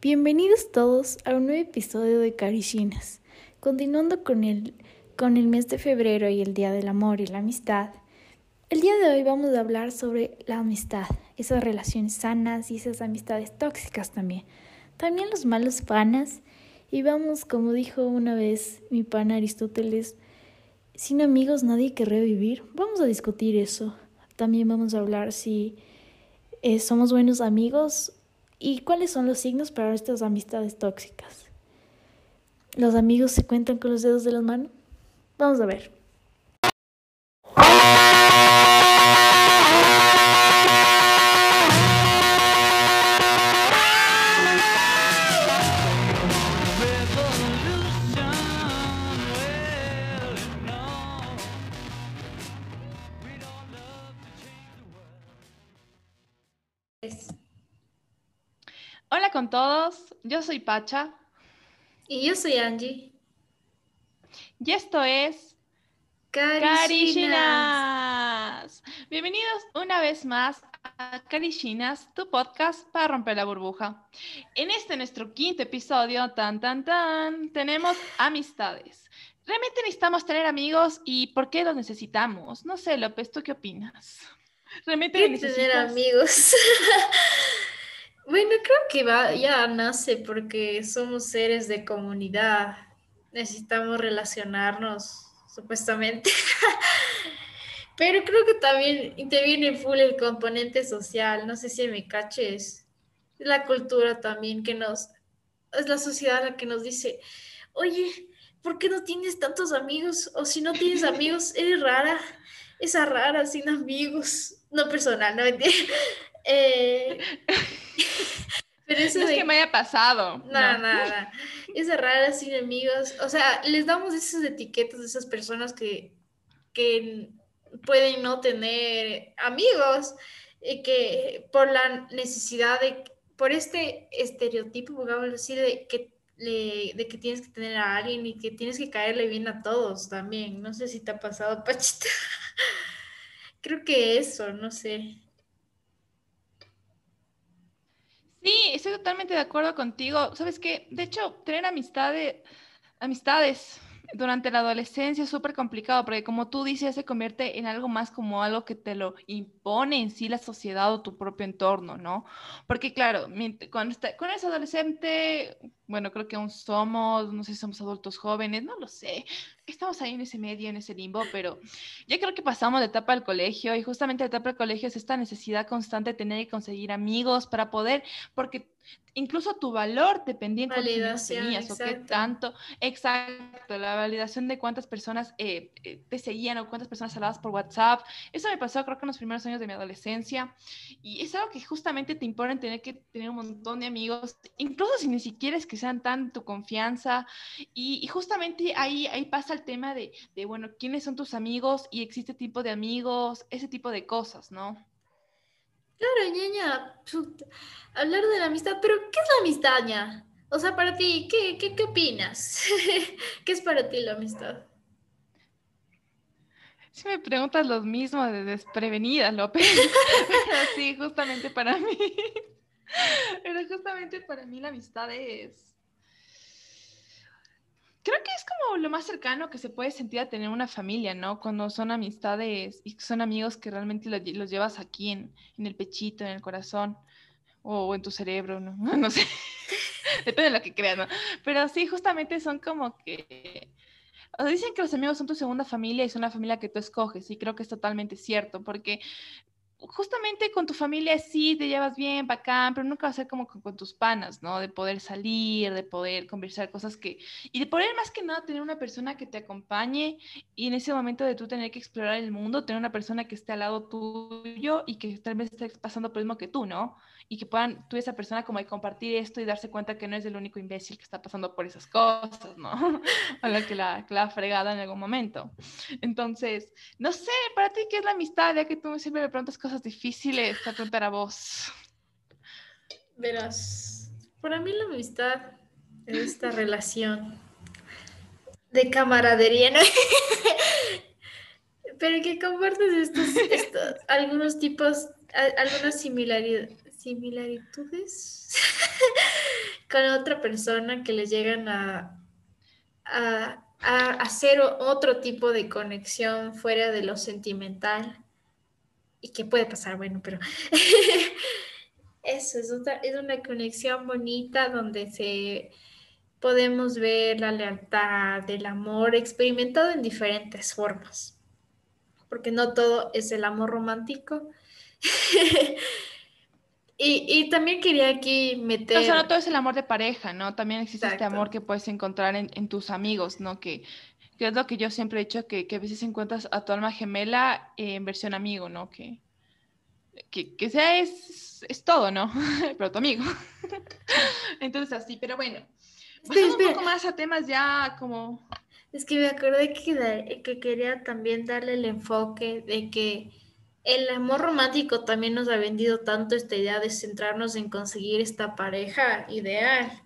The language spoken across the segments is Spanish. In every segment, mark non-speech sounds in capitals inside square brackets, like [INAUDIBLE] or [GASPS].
Bienvenidos todos a un nuevo episodio de Carishinas. Continuando con el, con el mes de febrero y el Día del Amor y la Amistad, el día de hoy vamos a hablar sobre la amistad, esas relaciones sanas y esas amistades tóxicas también. También los malos panas. Y vamos, como dijo una vez mi pana Aristóteles, sin amigos nadie querría vivir. Vamos a discutir eso. También vamos a hablar si eh, somos buenos amigos ¿Y cuáles son los signos para estas amistades tóxicas? ¿Los amigos se cuentan con los dedos de las manos? Vamos a ver. Yo soy Pacha. Y yo soy Angie. Y esto es Carishinas. Bienvenidos una vez más a Carishinas, tu podcast para romper la burbuja. En este nuestro quinto episodio, tan tan tan, tenemos amistades. ¿Realmente necesitamos tener amigos y por qué los necesitamos? No sé, López, ¿tú qué opinas? ¿Realmente necesitas tener amigos? [LAUGHS] Bueno, creo que va, ya nace porque somos seres de comunidad. Necesitamos relacionarnos, supuestamente. [LAUGHS] Pero creo que también interviene full el componente social. No sé si me caches. La cultura también que nos. Es la sociedad la que nos dice: Oye, ¿por qué no tienes tantos amigos? O si no tienes amigos, [LAUGHS] eres rara. Esa rara sin amigos. No personal, no entiendo. [LAUGHS] Eh, [LAUGHS] pero eso no es que me haya pasado. Nada, nada. Es rara sin amigos. O sea, les damos esas etiquetas de esas personas que, que pueden no tener amigos y que por la necesidad de, por este estereotipo, digamos así, de que, de que tienes que tener a alguien y que tienes que caerle bien a todos también. No sé si te ha pasado, Pachita. [LAUGHS] Creo que eso, no sé. Sí, estoy totalmente de acuerdo contigo. ¿Sabes qué? De hecho, tener amistades, amistades durante la adolescencia es súper complicado porque como tú dices, se convierte en algo más como algo que te lo impone en sí la sociedad o tu propio entorno, ¿no? Porque claro, cuando, está, cuando eres adolescente, bueno, creo que aún somos, no sé si somos adultos jóvenes, no lo sé, estamos ahí en ese medio, en ese limbo, pero ya creo que pasamos de etapa del colegio y justamente la etapa del colegio es esta necesidad constante de tener que conseguir amigos para poder, porque incluso tu valor dependía en cuántos tenías o qué tanto, exacto, la validación de cuántas personas eh, eh, te seguían o cuántas personas hablabas por WhatsApp, eso me pasó creo que en los primeros años de mi adolescencia. Y es algo que justamente te imponen tener que tener un montón de amigos, incluso si ni siquiera es que sean tan tu confianza. Y, y justamente ahí, ahí pasa tema de, de, bueno, quiénes son tus amigos y existe tipo de amigos, ese tipo de cosas, ¿no? Claro, ñaña, hablar de la amistad, pero ¿qué es la amistad, ña? O sea, para ti, ¿qué, qué, qué opinas? [LAUGHS] ¿Qué es para ti la amistad? Si me preguntas lo mismo de desprevenida, López. [LAUGHS] [LAUGHS] sí, justamente para mí. Pero justamente para mí la amistad es creo que es como lo más cercano que se puede sentir a tener una familia, ¿no? Cuando son amistades y son amigos que realmente los, llevas aquí en, el pechito, en el corazón o, en tu cerebro, ¿no? [LAUGHS] No sé. [LAUGHS] Depende de lo que creas, ¿no? Pero sí, justamente son como que... O dicen que los amigos son tu segunda familia y son la familia que tú escoges, y creo que es totalmente cierto, porque justamente con tu familia sí te llevas bien, bacán, pero nunca va a ser como con, tus panas, ¿no? De poder salir, de poder conversar cosas que... Y de poder más que nada tener una persona que te acompañe y en ese momento de tú tener que explorar el mundo, tener una persona que esté al lado tuyo y que tal vez esté pasando por lo mismo que tú, ¿no? Y que puedan tú y esa persona como compartir esto y darse cuenta que no es el único imbécil que está pasando por esas cosas, ¿no? [LAUGHS] o la que la, que la ha fregado en algún momento. Entonces, no sé, para ti, ¿qué es la amistad? Ya que tú siempre me preguntas cosas difíciles, te preguntar a vos. Verás, para mí la amistad es esta relación de camaradería, ¿no? [LAUGHS] Pero que compartes estos, estos algunos tipos, algunas similaridades, similitudes [LAUGHS] con otra persona que les llegan a, a, a hacer otro tipo de conexión fuera de lo sentimental y que puede pasar, bueno, pero [LAUGHS] eso es, es una conexión bonita donde se podemos ver la lealtad, el amor experimentado en diferentes formas, porque no todo es el amor romántico. [LAUGHS] y, también quería aquí meter... O sea, no todo es el amor de pareja, ¿no? También existe este amor que puedes encontrar en, tus amigos, ¿no? Que, es lo que yo siempre he dicho, que, a veces encuentras a tu alma gemela en versión amigo, ¿no? Que, que, sea es, es todo, ¿no? [LAUGHS] Pero tu amigo. [LAUGHS] Entonces así, pero bueno. Pasando un poco más a temas ya como... Es que me acordé que, que quería también darle el enfoque de que el amor romántico también nos ha vendido tanto esta idea de centrarnos en conseguir esta pareja ideal,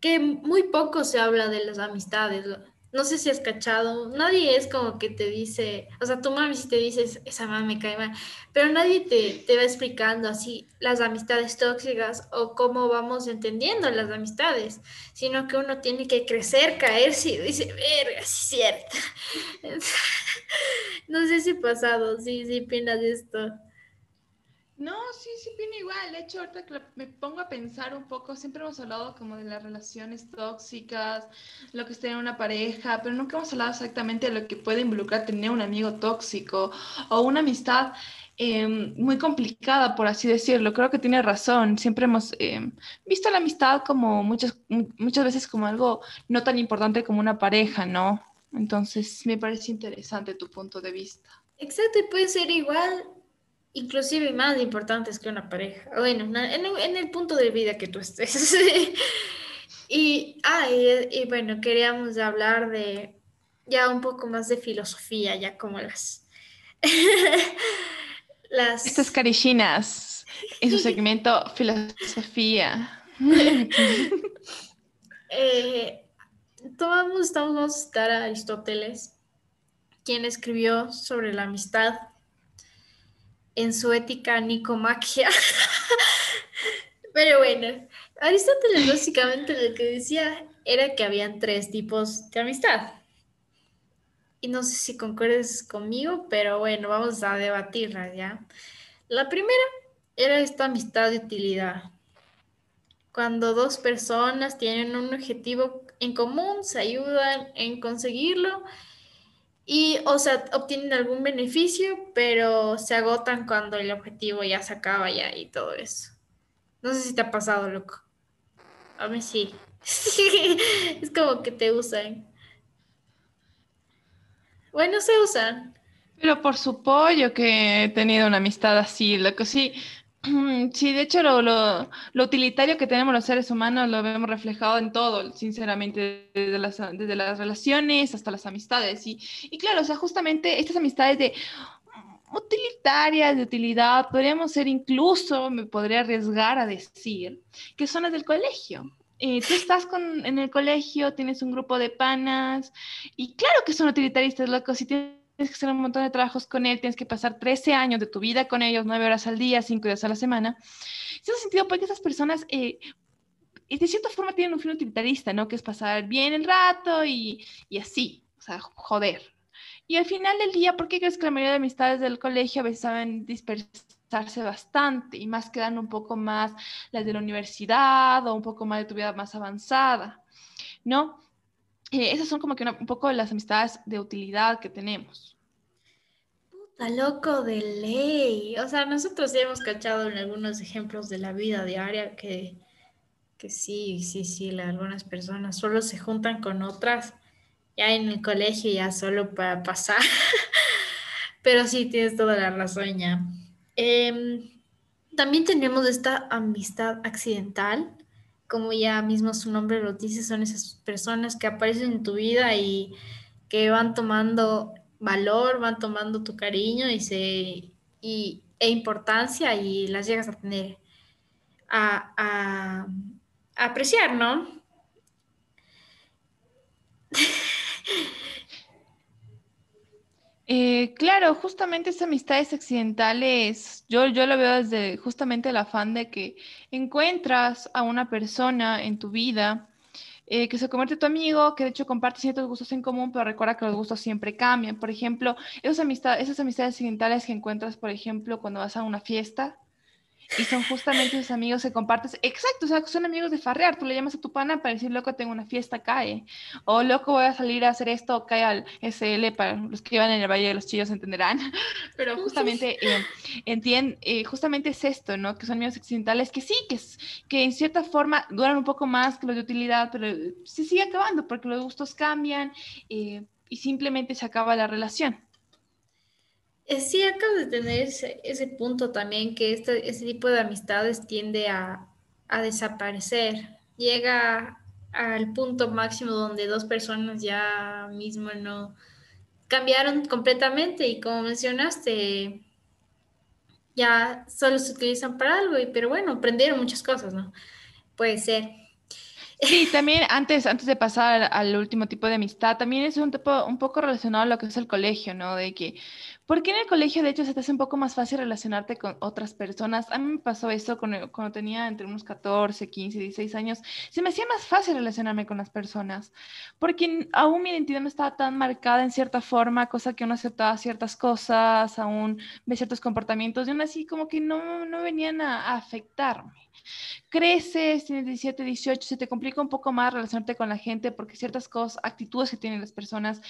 que muy poco se habla de las amistades no sé si has cachado, nadie es como que te dice, o sea, tu mami si te dices, esa mamá me cae mal, pero nadie te, te va explicando así las amistades tóxicas o cómo vamos entendiendo las amistades, sino que uno tiene que crecer, caerse y dice, verga, es cierto. [LAUGHS] no sé si pasado, sí, sí, opinas de esto. No, sí, sí, opino igual. De hecho, ahorita que me pongo a pensar un poco, siempre hemos hablado como de las relaciones tóxicas, lo que es tener una pareja, pero nunca hemos hablado exactamente de lo que puede involucrar tener un amigo tóxico o una amistad em, muy complicada, por así decirlo. Creo que tiene razón. Siempre hemos em, visto la amistad como muchas, muchas veces como algo no tan importante como una pareja, ¿no? Entonces, me parece interesante tu punto de vista. Exacto, y puede ser igual inclusive más importantes que una pareja. Bueno, en, el punto de vida que tú estés. [LAUGHS] y, ah, y, bueno, queríamos hablar de ya un poco más de filosofía, ya como las... [LAUGHS] las... Estas carichinas en su segmento [LAUGHS] filosofía. eh, estamos, vamos a citar a Aristóteles, quien escribió sobre la amistad en su ética nicomaquia. [LAUGHS] Pero bueno, Aristóteles básicamente lo que decía era que habían tres tipos de amistad. Y no sé si concuerdes conmigo, pero bueno, vamos a debatirla ya. La primera era esta amistad de utilidad. Cuando dos personas tienen un objetivo en común, se ayudan en conseguirlo y, o sea, obtienen algún beneficio, pero se agotan cuando el objetivo ya se acaba ya y todo eso. No sé si te ha pasado, loco. A mí sí. [LAUGHS] es como que te usan. Bueno, se usan. Pero por su pollo que he tenido una amistad así, loco, sí. Sí, de hecho lo, utilitario que tenemos los seres humanos lo vemos reflejado en todo, sinceramente, desde las, desde las relaciones hasta las amistades. Y, y claro, o sea, justamente estas amistades de utilitarias, de utilidad, podríamos ser incluso, me podría arriesgar a decir, que son las del colegio. Eh, tú estás con, en el colegio, tienes un grupo de panas, y claro que son utilitaristas, loco, si tienes tienes que hacer un montón de trabajos con él, tienes que pasar 13 años de tu vida con ellos, 9 horas al día, 5 días a la semana. En ese sentido, porque esas personas, eh, de cierta forma, tienen un fin utilitarista, ¿no? Que es pasar bien el rato y, y así, o sea, joder. Y al final del día, ¿por qué crees que la mayoría de amistades del colegio a veces saben dispersarse bastante y más quedan un poco más las de la universidad o un poco más de tu vida más avanzada? ¿No? Eh, esas son como que un poco las amistades de utilidad que tenemos. Puta loco de ley. O sea, nosotros ya hemos cachado en algunos ejemplos de la vida diaria que, que sí, sí, sí, algunas personas solo se juntan con otras ya en el colegio ya solo para pasar. [LAUGHS] Pero sí, tienes toda la razón ya. Em, también tenemos esta amistad accidental como ya mismo su nombre lo dice, son esas personas que aparecen en tu vida y que van tomando valor, van tomando tu cariño y se y, e importancia y las llegas a tener a, a, apreciar, ¿no? [LAUGHS] Eh, claro, justamente esas amistades accidentales, yo, yo lo veo desde justamente el afán de que encuentras a una persona en tu vida eh, que se convierte en tu amigo, que de hecho comparte ciertos gustos en común, pero recuerda que los gustos siempre cambian. Por ejemplo, esas amistades, esas amistades accidentales que encuentras, por ejemplo, cuando vas a una fiesta y son justamente esos amigos que compartes. Exacto, o sea, son amigos de farrear. Tú le llamas a tu pana para decir, loco, tengo una fiesta, cae. O loco, voy a salir a hacer esto, cae al SL. Para los que iban en el Valle de los Chillos entenderán. [LAUGHS] Pero justamente, eh, eh, justamente es esto, ¿no? Que son amigos accidentales que sí, que, es, que en cierta forma duran un poco más que los de utilidad, pero se sigue acabando porque los gustos cambian eh, y simplemente se acaba la relación. Eh, sí, acabo de tener ese, punto también, que este, ese tipo de amistades tiende a, desaparecer. Llega al punto máximo donde dos personas ya mismo no cambiaron completamente y como mencionaste, ya solo se utilizan para algo, y, pero bueno, aprendieron muchas cosas, ¿no? Puede ser. Sí, [LAUGHS] también antes, antes de pasar al último tipo de amistad, también es un, tipo, un poco relacionado a lo que es el colegio, ¿no? De que porque en el colegio, de hecho, se te hace un poco más fácil relacionarte con otras personas. A mí me pasó eso cuando, cuando, tenía entre unos 14, 15, 16 años. Se me hacía más fácil relacionarme con las personas, porque aún mi identidad no estaba tan marcada en cierta forma, cosa que uno aceptaba ciertas cosas, aún ve ciertos comportamientos, y aún así como que no, no venían a, a afectarme. Creces, tienes 17, 18, se te complica un poco más relacionarte con la gente porque ciertas cosas, actitudes que tienen las personas,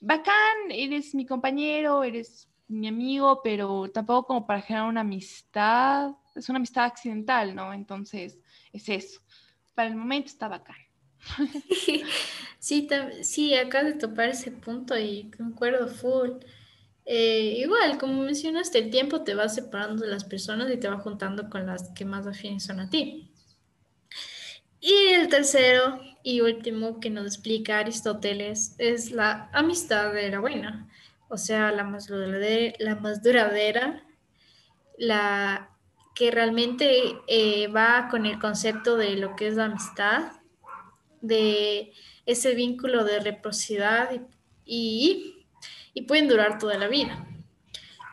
bacán, eres mi compañero, eres mi amigo, pero tampoco como para generar una amistad. Es una amistad accidental, ¿no? Entonces, es eso. Para el momento está bacán. [LAUGHS] Sí, sí, acá de topar ese punto y concuerdo full. Eh, igual, como mencionaste, el tiempo te va separando de las personas y te va juntando con las que más afines son a ti. Y el tercero y último que nos explica Aristóteles es la amistad de la buena o sea, la más duradera, la, más duradera, la que realmente eh, va con el concepto de lo que es la amistad, de ese vínculo de reciprocidad y, y, pueden durar toda la vida,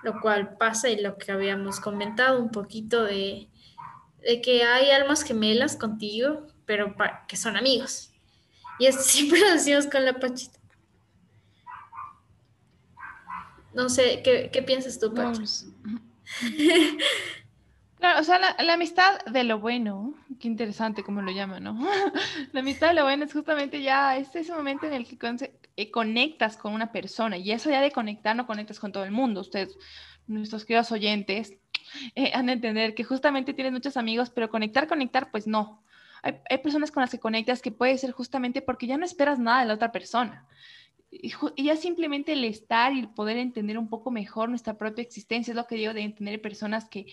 lo cual pasa y lo que habíamos comentado un poquito de, de que hay almas gemelas contigo, pero que son amigos. Y esto [LAUGHS] siempre lo decimos con la Pachita. No sé, ¿qué, piensas tú? Pues, claro, o sea, la, amistad de lo bueno, qué interesante como lo llaman, ¿no? [LAUGHS] la amistad de lo bueno es justamente ya es ese momento en el que eh, conectas con una persona y eso ya de conectar no conectas con todo el mundo. Ustedes, nuestros queridos oyentes, eh, han de entender que justamente tienes muchos amigos, pero conectar, conectar, pues no. Hay, hay personas con las que conectas que puede ser justamente porque ya no esperas nada de la otra persona y ya simplemente el estar y poder entender un poco mejor nuestra propia existencia, es lo que digo de entender personas que,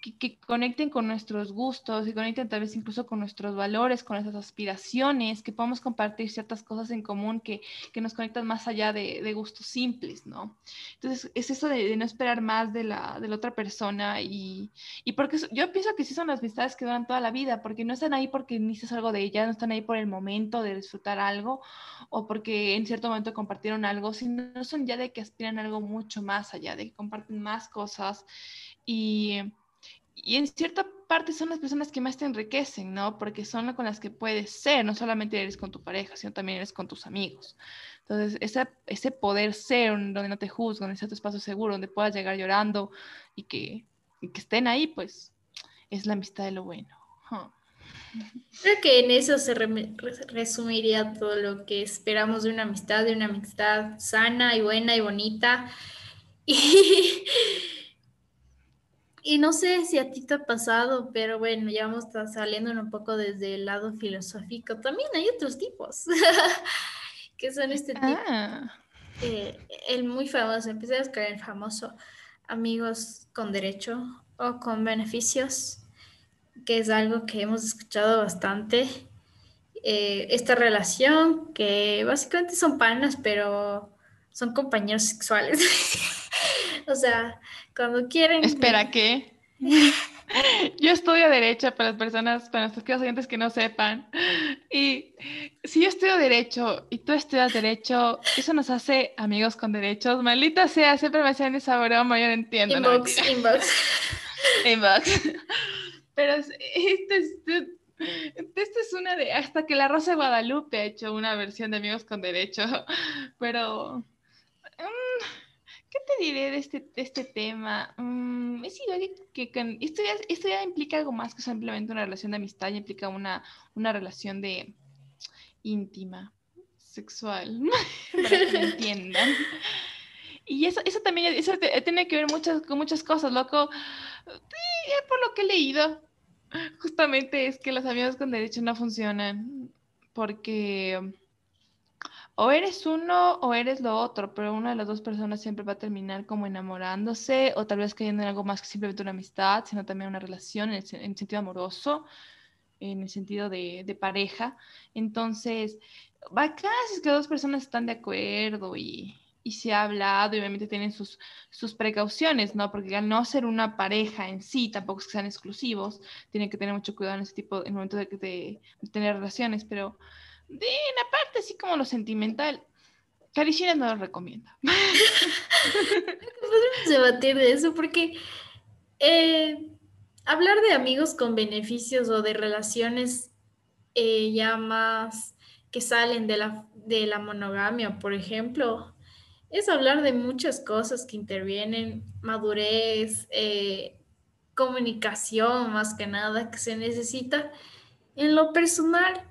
que, conecten con nuestros gustos y conecten tal vez incluso con nuestros valores, con nuestras aspiraciones, que podamos compartir ciertas cosas en común que, que nos conectan más allá de, de, gustos simples, ¿no? Entonces, es eso de, no esperar más de la, de la otra persona y, y, porque yo pienso que sí son las amistades que duran toda la vida, porque no están ahí porque necesitas algo de ellas, no están ahí por el momento de disfrutar algo o porque en cierto momento compartieron algo, sino son ya de que aspiran algo mucho más allá, de que comparten más cosas y y en cierta parte son las personas que más te enriquecen, ¿no? Porque son con las que puedes ser, no solamente eres con tu pareja, sino también eres con tus amigos. Entonces, ese, ese poder ser donde no te juzgan, donde sea tu espacio seguro, donde puedas llegar llorando y que, que estén ahí, pues es la amistad de lo bueno. Creo que en eso se resumiría todo lo que esperamos de una amistad, de una amistad sana y buena y bonita. [LAUGHS] Y y no sé si a ti te ha pasado, pero bueno, ya vamos saliendo un poco desde el lado filosófico. También hay otros tipos, [LAUGHS] que son este tipo. Ah. Eh, el muy famoso, empecé a buscar el famoso amigos con derecho o con beneficios, que es algo que hemos escuchado bastante. Eh, esta relación que básicamente son panas, pero son compañeros sexuales. [LAUGHS] o sea, cuando quieren. Espera, ¿qué? [LAUGHS] Yo estudio Derecho para las personas, para nuestros clientes que no sepan. Y si yo estudio Derecho y tú estudias Derecho, eso nos hace amigos con derechos. Maldita sea, siempre me hacen esa broma, yo no entiendo. Inbox, inbox. [LAUGHS] inbox. Pero esto es, esta es una de. Hasta que la Rosa de Guadalupe ha hecho una versión de Amigos con Derecho. Pero. Mm, ¿Qué te diré de este, este tema? Mm, es igual que, esto, ya, implica algo más que simplemente una relación de amistad, ya implica una, una relación de íntima, sexual, [LAUGHS] para que me entiendan. Y eso, eso también eso tiene que ver muchas, con muchas cosas, loco. por lo que he leído, justamente es que los amigos con derecho no funcionan porque o eres uno o eres lo otro, pero una de las dos personas siempre va a terminar como enamorándose o tal vez cayendo en algo más que simplemente una amistad, sino también una relación en, el, sentido amoroso, en el sentido de, de pareja. Entonces, va casi que dos personas están de acuerdo y, y se ha hablado y obviamente tienen sus, sus precauciones, ¿no? Porque al no ser una pareja en sí, tampoco es que sean exclusivos, tienen que tener mucho cuidado en ese tipo, en el momento de, de, tener relaciones, pero de la parte así como lo sentimental, Caricina no lo recomienda. [LAUGHS] Podemos debatir de eso porque eh, hablar de amigos con beneficios o de relaciones eh, ya más que salen de la, de la monogamia, por ejemplo, es hablar de muchas cosas que intervienen, madurez, eh, comunicación más que nada que se necesita. En lo personal,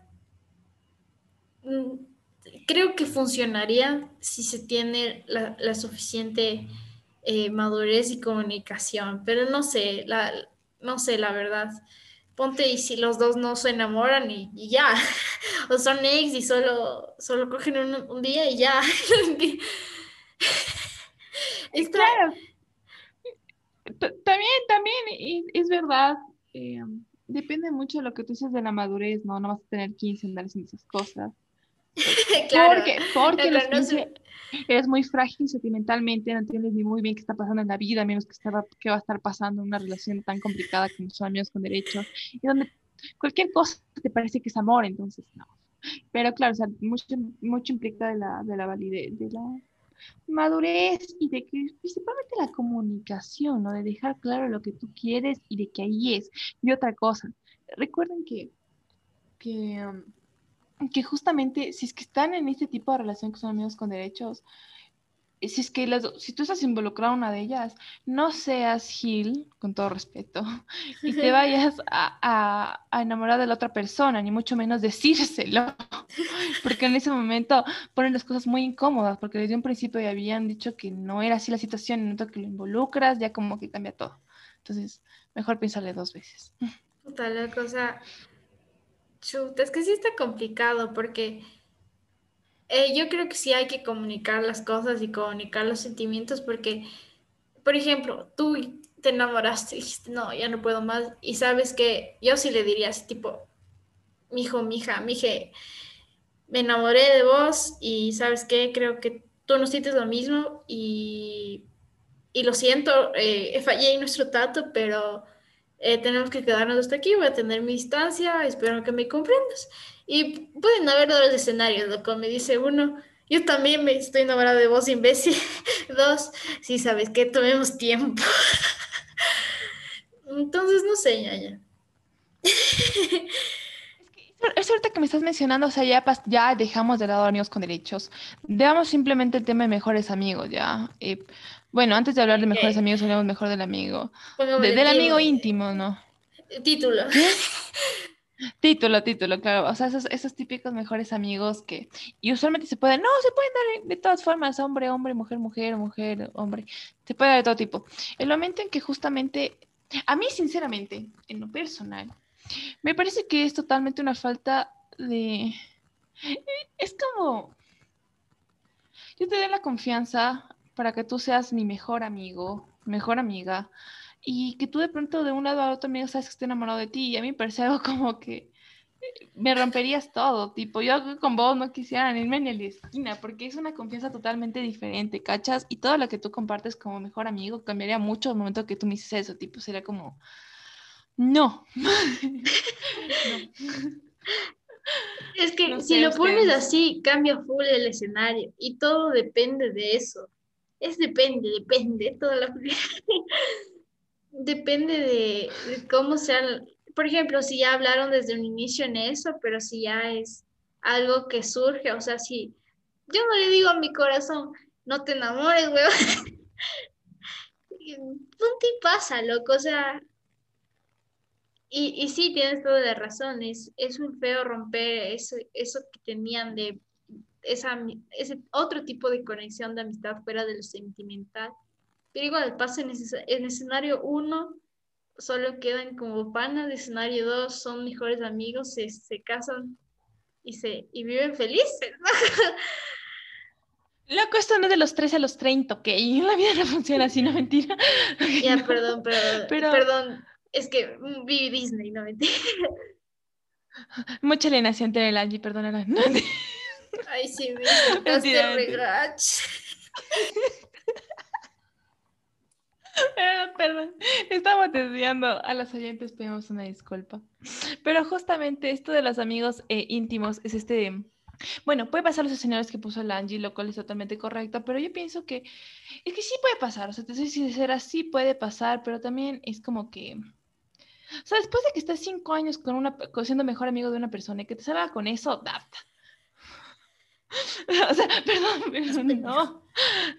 creo que funcionaría si se tiene la, suficiente eh, madurez y comunicación, pero no sé, la, no sé la verdad. Ponte y si los dos no se enamoran y, ya, [LAUGHS] o son ex y solo, solo cogen un, un día y ya. [LAUGHS] claro. También, también, es verdad. Eh, depende mucho de lo que tú dices de la madurez, ¿no? No vas a tener 15 andar haciendo esas cosas. [LAUGHS] porque porque los 15 eres muy frágil sentimentalmente, no entiendes ni muy bien qué está pasando en la vida, menos que estaba, qué va a estar pasando en una relación tan complicada como son amigos con derechos, y donde cualquier cosa te parece que es amor, entonces no. Pero claro, o sea, mucho, mucho implica de la, de la validez, de la madurez y de que principalmente la comunicación, ¿no? De dejar claro lo que tú quieres y de que ahí es. Y otra cosa, recuerden que, que, um, que justamente si es que están en este tipo de relación que son amigos con derechos, si es que las, si tú estás involucrado en una de ellas, no seas Gil, con todo respeto, [LAUGHS] y te vayas a, a, enamorar de la otra persona, ni mucho menos decírselo, [LAUGHS] porque en ese momento ponen las cosas muy incómodas, porque desde un principio ya habían dicho que no era así la situación, en el momento que lo involucras, ya como que cambia todo. Entonces, mejor piénsale dos veces. Puta la cosa, chuta, es que sí está complicado, porque eh, yo creo que sí hay que comunicar las cosas y comunicar los sentimientos porque, por ejemplo, tú te enamoraste y dijiste, no, ya no puedo más. Y sabes que yo sí le diría así, tipo, mi hijo, mi hija, mi hija, me enamoré de vos y sabes qué, creo que tú no sientes lo mismo y, y lo siento, eh, fallé en nuestro trato, pero eh, tenemos que quedarnos hasta aquí, voy a tener mi distancia, espero que me comprendas. Y pueden haber dos escenarios, loco, me dice uno, yo también me estoy enamorada de vos, imbécil. [LAUGHS] Dos, sí, sabes que tomemos tiempo. [LAUGHS] Entonces, no sé, ya, [LAUGHS] Es cierto que me estás mencionando, o sea, ya, ya dejamos de lado amigos con derechos. Veamos simplemente el tema de mejores amigos, ya. Eh, bueno, antes de hablar de mejores amigos, hablemos mejor del amigo. del amigo íntimo, ¿no? Título. [LAUGHS] Título, título, claro. O sea, esos, esos típicos mejores amigos que. Y usualmente se pueden. No, se pueden dar de todas formas: hombre, hombre, mujer, mujer, mujer, hombre. Se puede dar de todo tipo. El momento en que justamente. A mí, sinceramente, en lo personal, me parece que es totalmente una falta de. Es como. Yo te doy la confianza para que tú seas mi mejor amigo, mejor amiga, y que tú de pronto de un lado a otro amigo sabes que estoy enamorado de ti, y a mí me parece algo [LAUGHS] como que me romperías todo, tipo, yo con vos no quisiera irme ni a la esquina, porque es una confianza totalmente diferente, ¿cachas? Y todo lo que tú compartes como mejor amigo cambiaría mucho el momento que tú me dices eso, tipo, sería como, No. [LAUGHS] Es que si lo pones así, cambia full el escenario y todo depende de eso. Es depende, depende, toda la [LAUGHS] depende de, cómo sean, por ejemplo, si ya hablaron desde un inicio en eso, pero si ya es algo que surge, o sea, si yo no le digo a mi corazón, no te enamores, weón. Punto pasa, loco, o sea, y, y sí, tienes toda la razón, es, es un feo romper eso, eso que tenían de esa, ese otro tipo de conexión de amistad fuera de lo sentimental. Pero igual pasa en, en escenario uno, solo quedan como panas, de escenario dos son mejores amigos, se, se casan y, se, y viven felices. Loco, esto no es de los 13 a los 30, ok. [LAUGHS] La vida no funciona así, no mentira. [LAUGHS] Ya, perdón, perdón. [LAUGHS] Perdón, es que vi Disney, no mentira. Mucha alienación tiene el Angie, perdónala. Ay, sí, me sacaste regach. Perdón, estamos desviando a los oyentes, pedimos una disculpa. Pero justamente esto de los amigos eh, íntimos es este. Bueno, puede pasar los escenarios que puso el Angie, lo cual es totalmente correcto, pero yo pienso que es que sí puede pasar, o sea, te soy sincera, sí puede pasar, pero también es como que, o sea, después de que estés cinco años con una, siendo mejor amigo de una persona y que te salga con eso, adapta. [LAUGHS] o sea, perdón, [LAUGHS] perdón, no,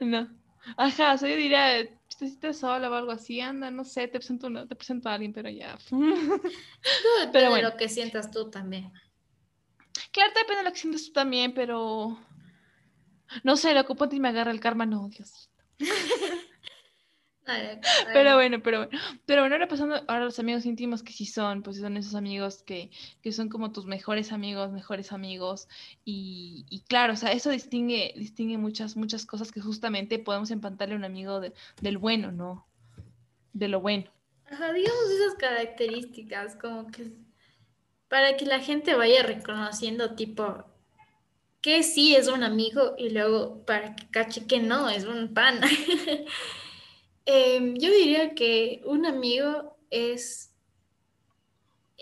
no. Ajá, o sea, yo diría, si estás sola o algo así, anda, no sé, te presento, te presento a alguien, pero ya. [LAUGHS] pero bueno. de lo que sientas tú también. Claro, depende de lo que sientas tú también, pero no sé, lo ocupo y me agarra el karma, no, Dios. Pero bueno, pero bueno. Pero bueno, ahora pasando ahora los amigos íntimos que sí son, pues son esos amigos que, que son como tus mejores amigos, mejores amigos. Y, y, claro, o sea, eso distingue, distingue muchas, muchas cosas que justamente podemos empantarle a un amigo del bueno, ¿no? De lo bueno. Ajá, digamos esas características, como que para que la gente vaya reconociendo tipo que sí es un amigo y luego para que cache que no, es un pan. [LAUGHS] Em, yo diría que un amigo es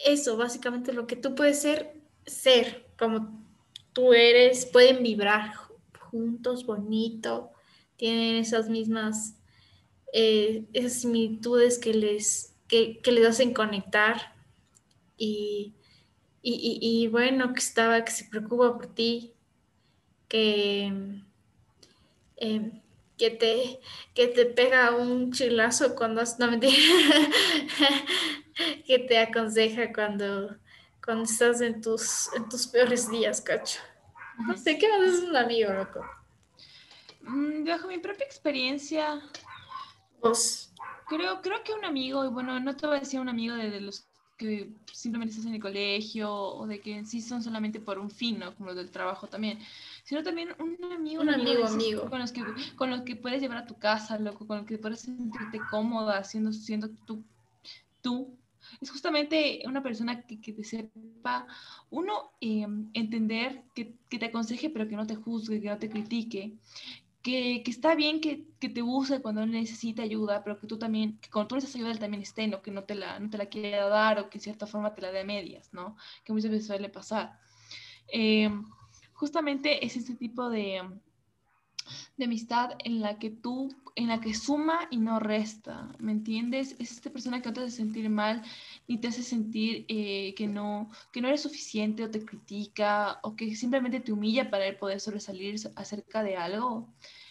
eso, básicamente lo que tú puedes ser, ser como tú eres, pueden vibrar juntos, bonito, tienen esas mismas, eh, esas similitudes que les, que, les hacen conectar y, y, bueno, que estaba, que se preocupa por ti, que... Em, que te, que te pega un chilazo cuando no mentira, [LAUGHS] que te aconseja cuando, cuando estás en tus, en tus peores días, cacho. No sé, ¿qué más es un amigo, loco? Mm, bajo mi propia experiencia, vos. Creo, creo que un amigo, y bueno, no te voy a decir un amigo de, los que simplemente estás en el colegio o de que en sí son solamente por un fin, ¿no? Como los del trabajo también sino también un amigo, un amigo, amigo, Con, los que, con los que puedes llevar a tu casa, loco, con los que puedes sentirte cómoda siendo, siendo tú, tú. Es justamente una persona que, que te sepa, uno, em, entender, que, que, te aconseje, pero que no te juzgue, que no te critique, que, que, está bien que, que, te use cuando necesita ayuda, pero que tú también, que cuando tú necesitas ayuda, él también esté, no que no te, la, no te la quiera dar o que de cierta forma te la dé a medias, ¿no? Que muchas veces suele pasar. Eh, justamente es ese tipo de, de amistad en la que tú, en la que suma y no resta, ¿me entiendes? Es esta persona que no te hace sentir mal ni te hace sentir eh, que, no, que no eres suficiente o te critica o que simplemente te humilla para poder sobresalir acerca de algo.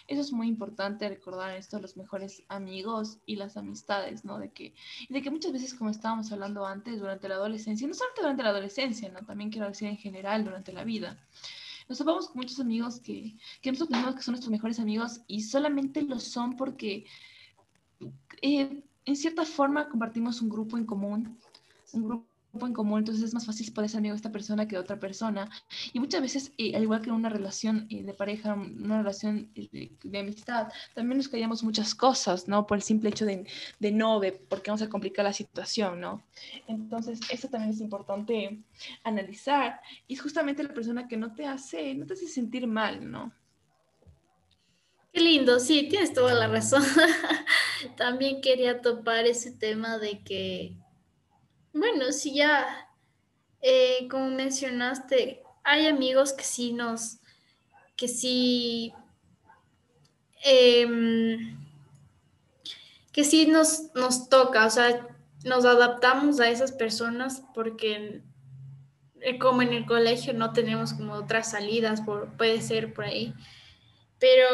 Eso es muy importante recordar esto, los mejores amigos y las amistades, ¿no? De que, de que muchas veces, como estábamos hablando antes, durante la adolescencia, no solamente durante la adolescencia, ¿no? También quiero decir en general durante la vida, nos topamos con muchos amigos que, que nosotros que son nuestros mejores amigos y solamente lo son porque eh, en cierta forma compartimos un grupo en común, en común, entonces es más fácil poder ser amigo de esta persona que de otra persona. Y muchas veces, eh, al igual que en una relación eh, de pareja, una relación eh, de, amistad, también nos callamos muchas cosas, ¿no? Por el simple hecho de, de no, de porque vamos a complicar la situación, ¿no? Entonces, eso también es importante analizar. Y es justamente la persona que no te hace, no te hace sentir mal, ¿no? Qué lindo, sí, tienes toda la razón. [LAUGHS] También quería topar ese tema de que Bueno, sí, ya, eh, como mencionaste, hay amigos que sí nos, que sí, em, que sí nos, nos toca, o sea, nos adaptamos a esas personas porque eh, como en el colegio no tenemos como otras salidas, por, puede ser por ahí. Pero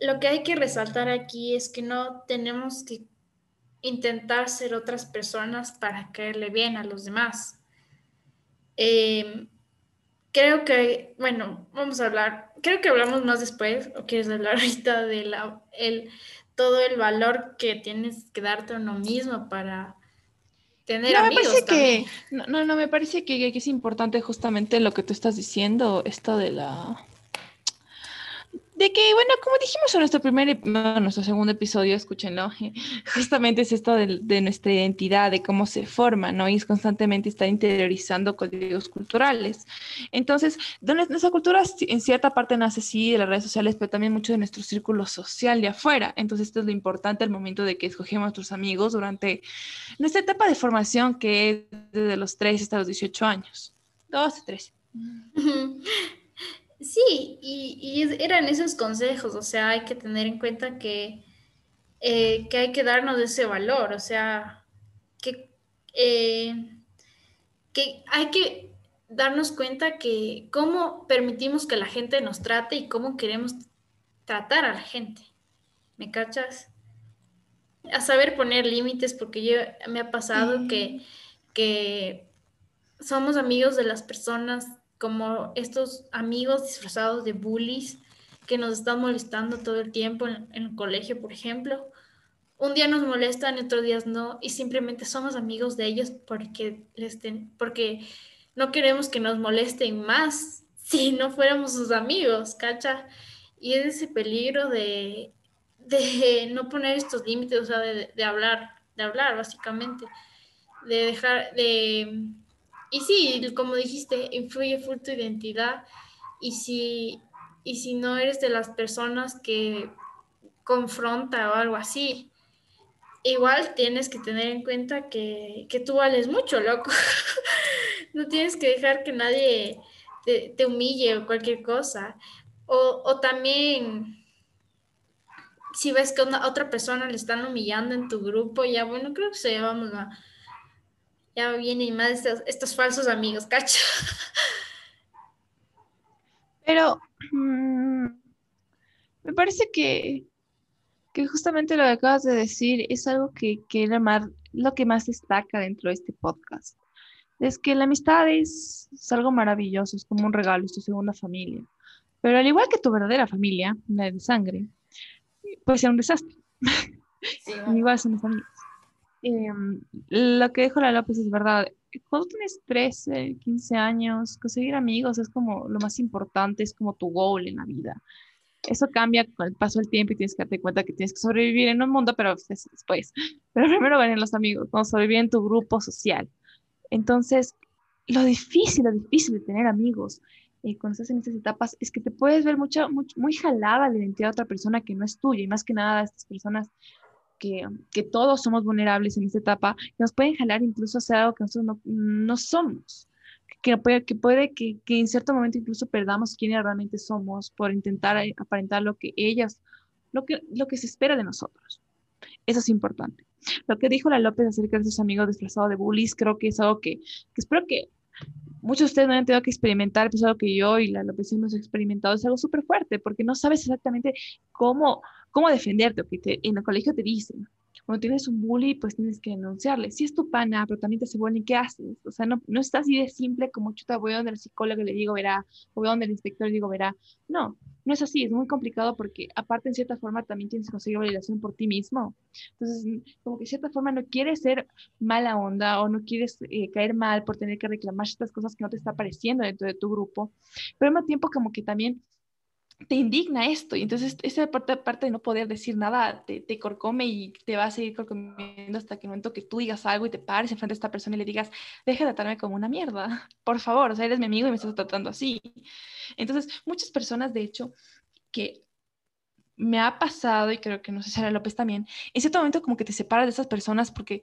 lo que hay que resaltar aquí es que no tenemos que intentar ser otras personas para caerle bien a los demás. Em, creo que, bueno, vamos a hablar, creo que hablamos más después, o quieres hablar [LAUGHS] ahorita de la, el, todo el valor que tienes que darte a uno mismo para tener no, amigos. Me parece que, no, no, me parece que, que es importante justamente lo que tú estás diciendo, esto de la de que, bueno, como dijimos en nuestro primer, nuestro segundo episodio, escúchenlo, [LAUGHS] justamente es esto de, nuestra identidad, de cómo se forma, ¿no? Y es constantemente estar interiorizando códigos culturales. Entonces, nuestra cultura en cierta parte nace sí de las redes sociales, pero también mucho de nuestro círculo social de afuera. Entonces, esto es lo importante al momento de que escogemos a nuestros amigos durante nuestra etapa de formación, que es desde los 3 hasta los 18 años. 12, 13. Sí, y, eran esos consejos, o sea, hay que tener en cuenta que, eh, que hay que darnos ese valor, o sea, que, eh, que hay que darnos cuenta que cómo permitimos que la gente nos trate y cómo queremos tratar a la gente. ¿Me cachas? A saber poner límites, porque yo me ha pasado que, que somos amigos de las personas como estos amigos disfrazados de bullies que nos están molestando todo el tiempo en, el colegio, por ejemplo. Un día nos molestan, otros días no, y simplemente somos amigos de ellos porque, les porque no queremos que nos molesten más [LAUGHS] si no fuéramos sus amigos, ¿cacha? Y es ese peligro de, de [LAUGHS] no poner estos límites, o sea, de, de hablar, de hablar básicamente, de dejar, de y sí, como dijiste, influye full tu identidad. Y si, y si no eres de las personas que confronta o algo así, igual tienes que tener en cuenta que, tú vales mucho, loco. [LAUGHS] no tienes que dejar que nadie te, humille o cualquier cosa. O, también, si ves que a otra persona le están humillando en tu grupo, ya bueno, creo que se vamos a ya vienen más estos, falsos amigos, cacho. Pero mm, me parece que, que justamente lo que acabas de decir es algo que, que lo que más destaca dentro de este podcast. Es que la amistad es, es, algo maravilloso, es como un regalo, es tu segunda familia. Pero al igual que tu verdadera familia, la de sangre, puede ser un desastre. Sí, [LAUGHS] igual son mis amigos. Em, lo que dijo la López es verdad. Cuando tienes 13, 15 años, conseguir amigos es como lo más importante, es como tu goal en la vida. Eso cambia con el paso del tiempo y tienes que darte cuenta que tienes que sobrevivir en un mundo, pero después. [LAUGHS] Pero primero vienen los amigos, cuando sobrevivir en tu grupo social. Entonces, lo difícil, lo difícil de tener amigos eh, cuando estás en estas etapas es que te puedes ver mucho, muy jalada la identidad de otra persona que no es tuya y más que nada estas personas que, que, todos somos vulnerables en esta etapa, que nos pueden jalar incluso hacia algo que nosotros no, no somos, que puede, que, puede que, que, en cierto momento incluso perdamos quiénes realmente somos por intentar aparentar lo que ellas, lo que, lo que se espera de nosotros. Eso es importante. Lo que dijo la López acerca de sus amigos disfrazados de bullies, creo que es algo que, que espero que muchos de ustedes no han tenido que experimentar, pues algo que yo y la López hemos experimentado, es algo súper fuerte, porque no sabes exactamente cómo, cómo defenderte, porque en el colegio te dicen, cuando tienes un bully, pues tienes que denunciarle. Si es tu pana, pero también te hace bullying, ¿qué haces? O sea, no, no está así de simple como chuta, voy donde el psicólogo le digo, verá, o voy donde el inspector y digo, verá. No, no es así, es muy complicado porque aparte en cierta forma también tienes que conseguir validación por ti mismo. Entonces, como que de cierta forma no quieres ser mala onda o no quieres eh, caer mal por tener que reclamar estas cosas que no te está pareciendo dentro de tu grupo, pero al mismo tiempo como que también te indigna esto. Y entonces esa parte, parte de no poder decir nada te, te, corcome y te va a seguir corcomiendo hasta que el momento que tú digas algo y te pares enfrente de esta persona y le digas, deja de tratarme como una mierda, [LAUGHS] por favor, o sea, eres mi amigo y me estás tratando así. Entonces, muchas personas, de hecho, que me ha pasado, y creo que no sé si era López también, en cierto momento como que te separas de esas personas porque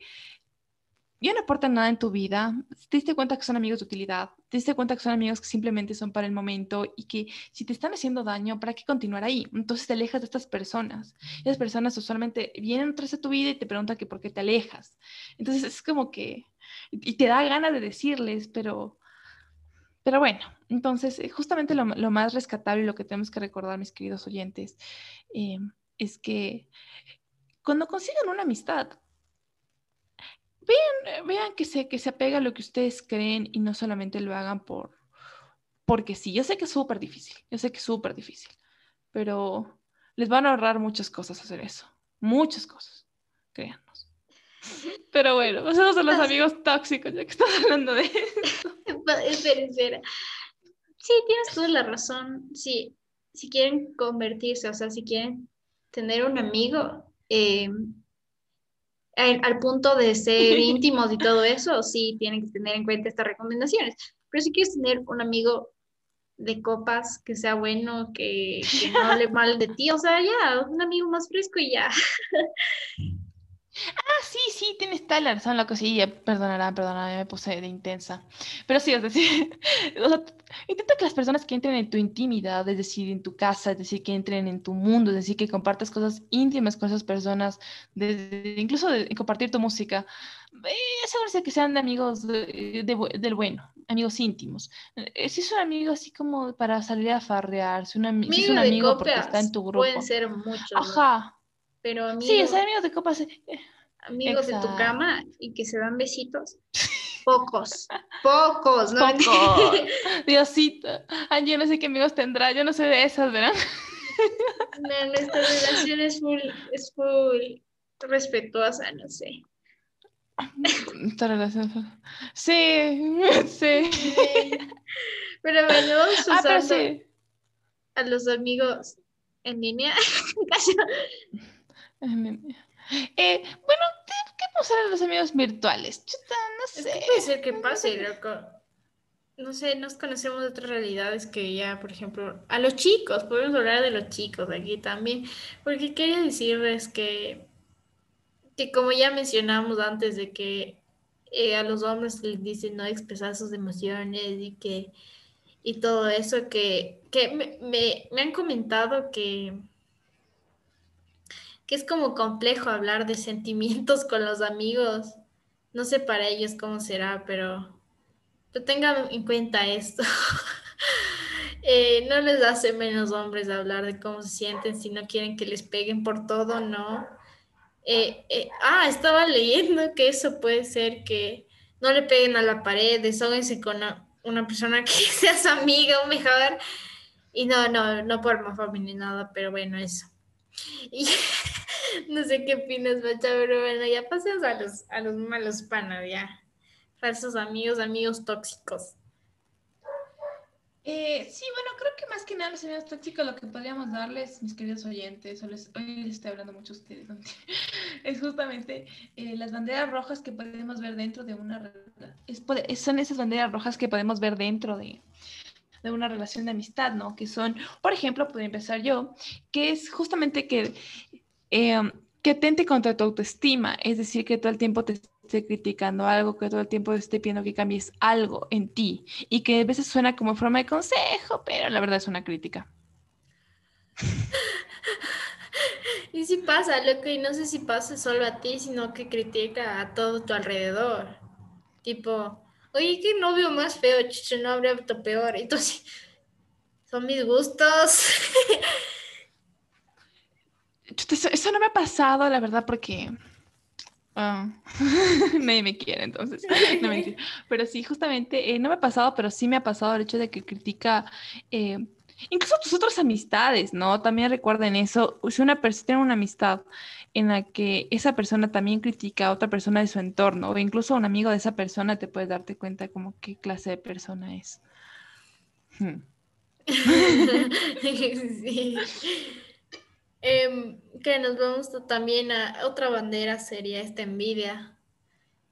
ya no aportan nada en tu vida, te diste cuenta que son amigos de utilidad, te diste cuenta que son amigos que simplemente son para el momento y que si te están haciendo daño, ¿para qué continuar ahí? Entonces te alejas de estas personas. Esas personas usualmente vienen atrás de tu vida y te preguntan que por qué te alejas. Entonces es como que, y te da ganas de decirles, pero, pero bueno, entonces eh, justamente lo, más rescatable y lo que tenemos que recordar, mis queridos oyentes, eh, es que cuando consigan una amistad, vean, vean que, se, que se apega a lo que ustedes creen y no solamente lo hagan por, porque sí, yo sé que es súper difícil, yo sé que es súper difícil, pero les van a ahorrar muchas cosas hacer eso, muchas cosas, créanos. Pero bueno, pasamos a los amigos tóxicos, ya que estás hablando de eso. [LAUGHS] espera, espera. Sí, tienes toda la razón. Sí, si quieren convertirse, o sea, si quieren tener un amigo, eh, al punto de ser [LAUGHS] íntimos y todo eso, sí tienen que tener en cuenta estas recomendaciones. Pero si quieres tener un amigo de copas que sea bueno, que, que no hable [LAUGHS] mal de ti, o sea, ya, un amigo más fresco y ya. Ah, sí, sí, tienes tal razón, la cosilla. Perdonará, perdonará, me puse de intensa. Pero sí, es decir, [LAUGHS] intenta que las personas que entren en tu intimidad, es decir, en tu casa, es decir, que entren en tu mundo, es decir, que compartas cosas íntimas con esas personas, incluso de, compartir tu música, eh, que sean de amigos del bueno, amigos íntimos. Eh, si es un amigo así como para salir a farrear, si, un si es un amigo porque está en tu grupo. Pueden ser muchos. Ajá. Pero amigos, sí, amigos de copas. Eh, amigos de tu cama y que se dan besitos. Pocos, [LAUGHS] pocos, ¿no? Pocos. [LAUGHS] Diosito. Ay, yo no sé qué amigos tendrá, yo no sé de esas, ¿verdad? No, nuestra relación es full, es full respetuosa, no sé. Nuestra relación. [LAUGHS] Sí, sí. Pero bueno, ah, sí. a los amigos en línea. [LAUGHS] Eh, bueno, ¿qué pasar a los amigos virtuales? no sé. puede ser que pase, loco. No sé, nos conocemos de otras realidades que ya, por ejemplo, a los chicos, podemos hablar de los chicos aquí también, porque quería decirles que, que como ya mencionamos antes de que eh, a los hombres les dicen no expresar sus emociones y que y todo eso que, que me han comentado que que es como complejo hablar de sentimientos con los amigos. No sé para ellos cómo será, pero, tengan en cuenta esto. [LAUGHS] Eh, no les hace menos hombres hablar de cómo se sienten si no quieren que les peguen por todo, ¿no? Eh, eh, ah, estaba leyendo que eso puede ser que no le peguen a la pared, desóguense con una, persona que [LAUGHS] sea su amiga o mejor. Y no, no, no por más ni nada, pero bueno, eso. [LAUGHS] No sé qué opinas, Pacha, pero bueno, ya pasemos a los, a los malos panas, ya. Falsos amigos, amigos tóxicos. Eh, sí, bueno, creo que más que nada los amigos tóxicos lo que podríamos darles, mis queridos oyentes, hoy les estoy hablando mucho a ustedes, [LAUGHS] es justamente eh, las banderas rojas que podemos ver dentro de una es, son esas banderas rojas que podemos ver dentro de, de una relación de amistad, ¿no? Que son, por ejemplo, puedo empezar yo, que es justamente que eh, que atente contra tu autoestima, es decir, que todo el tiempo te esté criticando algo, que todo el tiempo te esté pidiendo que cambies algo en ti y que a veces suena como forma de consejo, pero la verdad es una crítica. [LAUGHS] y si pasa, loco, y no sé si pasa solo a ti, sino que critica a todo tu alrededor. Tipo, oye, qué novio más feo, chicho, no habría otro peor. Entonces, son mis gustos. [LAUGHS] Eso, no me ha pasado, la verdad, porque ah, [LAUGHS] nadie me quiere, entonces. [LAUGHS] No me pero sí, justamente, eh, no me ha pasado, pero sí me ha pasado el hecho de que critica eh, incluso tus otras amistades, ¿no? También recuerden eso. Si una persona tiene una amistad en la que esa persona también critica a otra persona de su entorno, o incluso a un amigo de esa persona, te puedes darte cuenta como qué clase de persona es. Hmm. [LAUGHS] sí. Em, que nos vamos también a otra bandera sería esta envidia,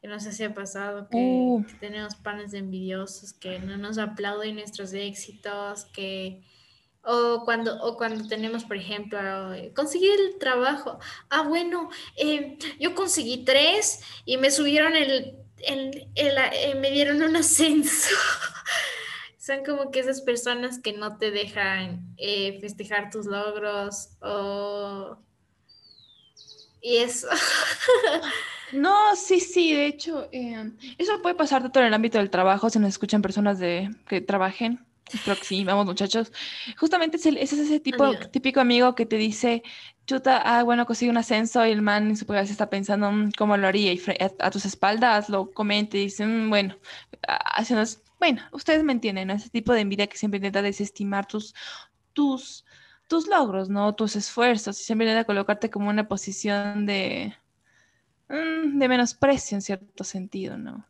que no sé si ha pasado, que, uh. tenemos panes envidiosos, que no nos aplauden nuestros éxitos, que o cuando, o cuando tenemos, por ejemplo, conseguir el trabajo. Ah, bueno, em, yo conseguí tres y me subieron el, eh, me dieron un [LAUGHS] ascenso. Son como que esas personas que no te dejan eh, festejar tus logros o... Y eso. [LAUGHS] No, sí, sí, de hecho, eso puede pasar todo en el ámbito del trabajo, si nos escuchan personas de, que trabajen. Creo que sí, vamos muchachos. Justamente es, es ese tipo, típico amigo que te dice, chuta, ah, bueno, consigue un ascenso y el man en su cabeza está pensando mm, cómo lo haría y a, tus espaldas lo comenta y dice, mm, bueno, haciendo, bueno, ustedes me entienden, ¿no? Ese tipo de envidia que siempre intenta desestimar tus, tus, tus logros, ¿no? Tus esfuerzos y siempre intenta colocarte como una posición de, mm, de menosprecio en cierto sentido, ¿no?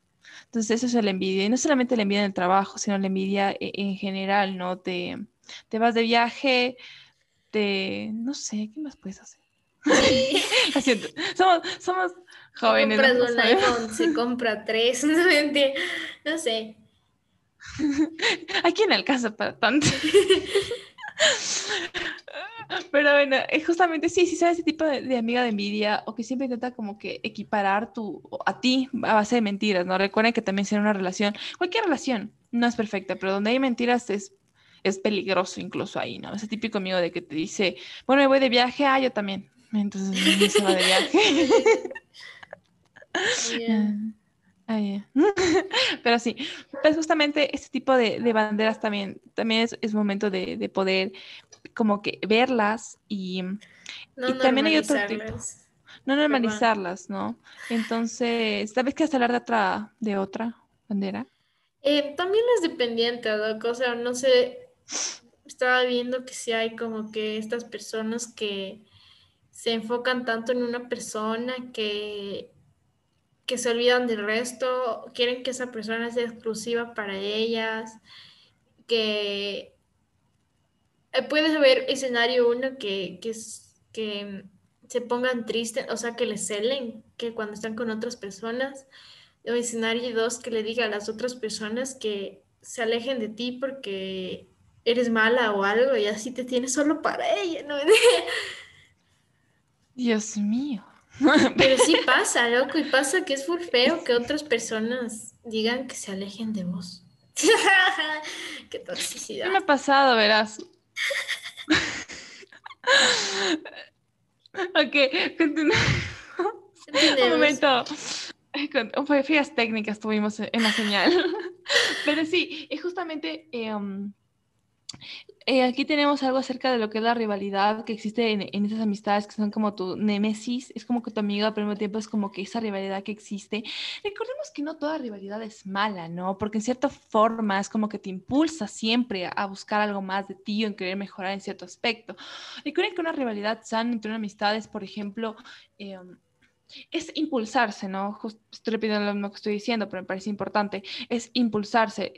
Entonces eso es la envidia. Y no solamente la envidia en el trabajo, sino la envidia e, en general, ¿no? Te, te vas de viaje, te... no sé, ¿qué más puedes hacer? Sí. [LAUGHS] somos, somos jóvenes. Se compra un iPhone, se compra tres, [LAUGHS] no sé. [LAUGHS] ¿A quién alcanza para tanto? Pero bueno, justamente sí, sí sabes ese tipo de, amiga de envidia o que siempre intenta como que equiparar tu, a ti a base de mentiras, ¿no? Recuerden que también será una relación, cualquier relación no es perfecta, pero donde hay mentiras es, es peligroso incluso ahí, ¿no? Ese típico amigo de que te dice, bueno, me voy de viaje, ah, yo también. Entonces se va de viaje. [LAUGHS] Ah, [LAUGHS] Pero sí, pues justamente este tipo de, banderas también, también es, momento de, poder como que verlas y, también hay otro tipo. No normalizarlas, ¿no? Entonces, ¿sabes que hablar de otra, de otra bandera? Eh, también es dependiente, ¿no? O sea, no sé, estaba viendo que sí hay como que estas personas que se enfocan tanto en una persona que que se olvidan del resto, quieren que esa persona sea exclusiva para ellas, que eh, puede haber escenario uno que, que, que se pongan tristes, o sea, que les celen, que cuando están con otras personas, o escenario dos, que le diga a las otras personas que se alejen de ti porque eres mala o algo y así te tienes solo para ella, ¿no? [LAUGHS] Dios mío. [LAUGHS] Pero sí pasa, loco, y pasa que es muy feo que otras personas digan que se alejen de vos. [LAUGHS] Qué toxicidad. ¿Qué me ha pasado, verás? [LAUGHS] ok, Un momento. Fue frías técnicas tuvimos en la señal. Pero sí, es justamente em, eh, aquí tenemos algo acerca de lo que es la rivalidad que existe en, esas amistades que son como tu némesis, es como que tu amiga, pero al mismo tiempo es como que esa rivalidad que existe. Recordemos que no toda rivalidad es mala, ¿no? Porque en cierta forma es como que te impulsa siempre a, buscar algo más de ti o en querer mejorar en cierto aspecto. Recuerden que una rivalidad sana entre una amistad es, por ejemplo, eh, es impulsarse, ¿no? estoy repitiendo lo mismo que estoy diciendo, pero me parece importante, es impulsarse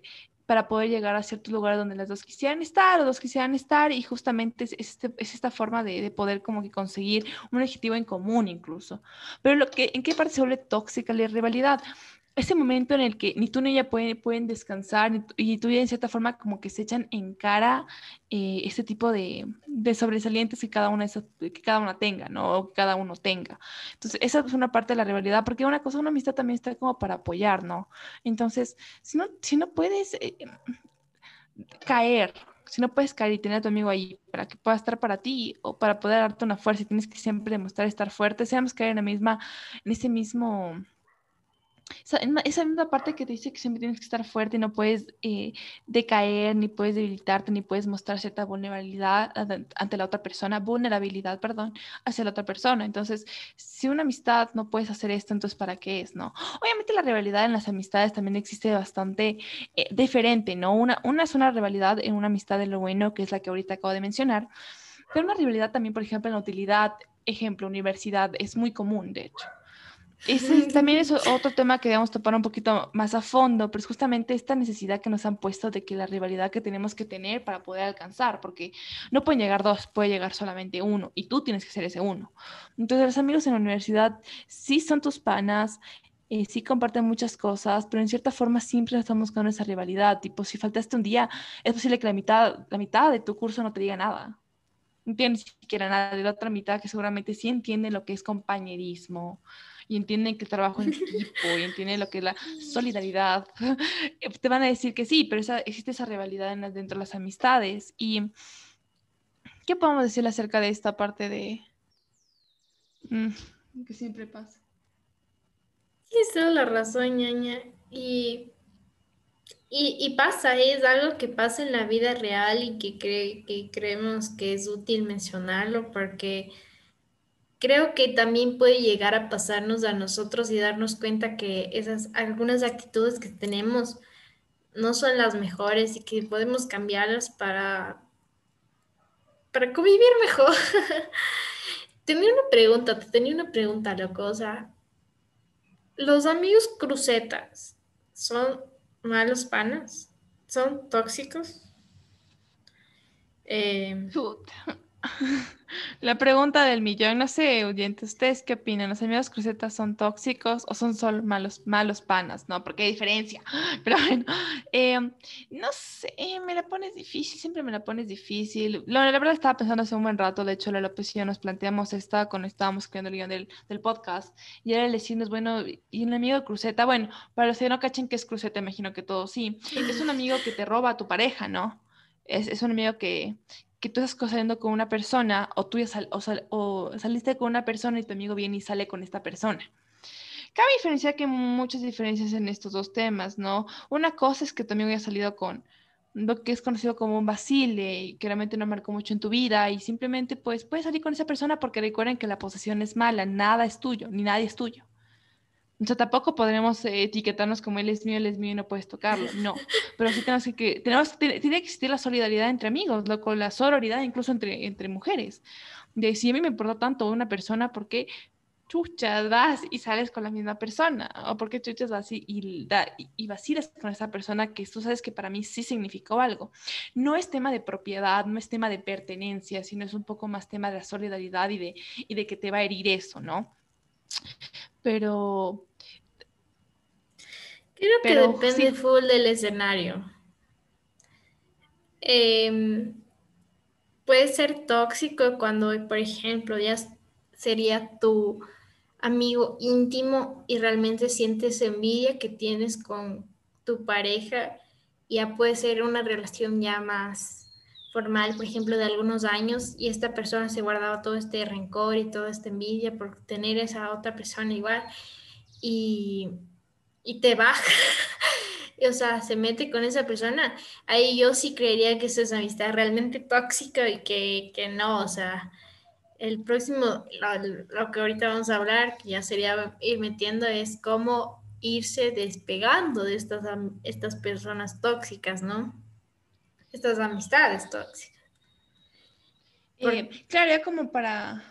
para poder llegar a ciertos lugares donde las dos quisieran estar, o dos quisieran estar, y justamente es, este, es esta forma de, de, poder como que conseguir un objetivo en común incluso. Pero lo que, ¿en qué parte se vuelve tóxica la rivalidad? Ese momento en el que ni tú ni ella pueden, pueden descansar y tú ya en cierta forma como que se echan en cara eh, este tipo de, de, sobresalientes que cada, una que cada una tenga, ¿no? O que cada uno tenga. Entonces, esa es una parte de la rivalidad, porque una cosa, una amistad también está como para apoyar, ¿no? Entonces, si no, si no puedes eh, caer, si no puedes caer y tener a tu amigo ahí para que pueda estar para ti o para poder darte una fuerza y tienes que siempre demostrar estar fuerte, seamos caer en la misma, en ese mismo esa, esa, misma parte que te dice que siempre tienes que estar fuerte y no puedes eh, decaer, ni puedes debilitarte, ni puedes mostrar cierta vulnerabilidad ante la otra persona, vulnerabilidad, perdón, hacia la otra persona. Entonces, si una amistad no puedes hacer esto, entonces ¿para qué es, no? Obviamente la rivalidad en las amistades también existe bastante eh, diferente, ¿no? Una, una es una rivalidad en una amistad de lo bueno, que es la que ahorita acabo de mencionar, pero una rivalidad también, por ejemplo, en la utilidad, ejemplo, universidad, es muy común, de hecho. Ese también es otro tema que debemos topar un poquito más a fondo, pero es justamente esta necesidad que nos han puesto de que la rivalidad que tenemos que tener para poder alcanzar, porque no pueden llegar dos, puede llegar solamente uno, y tú tienes que ser ese uno. Entonces los amigos en la universidad sí son tus panas, eh, sí comparten muchas cosas, pero en cierta forma siempre estamos con esa rivalidad, tipo, si faltaste un día, es posible que la mitad, la mitad de tu curso no te diga nada no entiende ni siquiera nada de la otra mitad que seguramente sí entiende lo que es compañerismo, y entienden que el trabajo en equipo y entienden lo que es la solidaridad, [LAUGHS] te van a decir que sí, pero existe esa rivalidad dentro de las amistades. ¿Y qué podemos decir acerca de esta parte de... Mm, que siempre pasa? Sí, es la razón, ñaña. Y y, pasa, es algo que pasa en la vida real y que, que creemos que es útil mencionarlo porque creo que también puede llegar a pasarnos a nosotros y darnos cuenta que esas algunas actitudes que tenemos no son las mejores y que podemos cambiarlas para, para convivir mejor. [LAUGHS] tenía una pregunta, te tenía una pregunta, loco. O sea, los amigos crucetas son malos panas, son tóxicos. Eh, la pregunta del millón, no sé, oyentes, ¿ustedes qué opinan? ¿Los amigos crucetas son tóxicos o son solo malos, malos panas? No, porque hay diferencia. [GASPS] Pero bueno, em, no sé, me la pones difícil, siempre me la pones difícil. la verdad estaba pensando hace un buen rato, de hecho, la López y yo nos planteamos esta cuando estábamos creando el guion del, podcast, y era el decirnos, bueno, y un amigo cruceta, bueno, para los que no cachen que es cruceta, imagino que todos sí, es un amigo que te roba a tu pareja, ¿no? Es, un amigo que, que tú estás saliendo con una persona o tú ya o, saliste con una persona y tu amigo viene y sale con esta persona. Cabe diferenciar que hay muchas diferencias en estos dos temas, ¿no? Una cosa es que tu amigo haya salido con lo que es conocido como un vacile y que realmente no marcó mucho en tu vida y simplemente pues puedes salir con esa persona porque recuerden que la posesión es mala, nada es tuyo, ni nadie es tuyo. O sea, tampoco podremos eh, etiquetarnos como él es mío, él es mío y no puedes tocarlo. No, pero sí tenemos que, tenemos, tiene, que existir la solidaridad entre amigos, con la sororidad incluso entre, entre mujeres. De si a mí me importa tanto una persona, ¿por qué chuchas vas y sales con la misma persona? ¿O por qué chuchas vas y, y, y vacilas con esa persona que tú sabes que para mí sí significó algo? No es tema de propiedad, no es tema de pertenencia, sino es un poco más tema de la solidaridad y de, y de que te va a herir eso, ¿no? pero... Creo que depende full del escenario. Em, puede ser tóxico cuando, por ejemplo, ya sería tu amigo íntimo y realmente sientes envidia que tienes con tu pareja, ya puede ser una relación ya más formal, por ejemplo, de algunos años y esta persona se guardaba todo este rencor y toda esta envidia por tener esa otra persona igual y, y te baja, [LAUGHS] o sea, se mete con esa persona, ahí yo sí creería que esa es amistad realmente tóxica y que, que no, o sea, el próximo, lo, lo, que ahorita vamos a hablar, que ya sería ir metiendo, es cómo irse despegando de estas, estas personas tóxicas, ¿no? estas amistades tóxicas. Eh, claro, ya como para,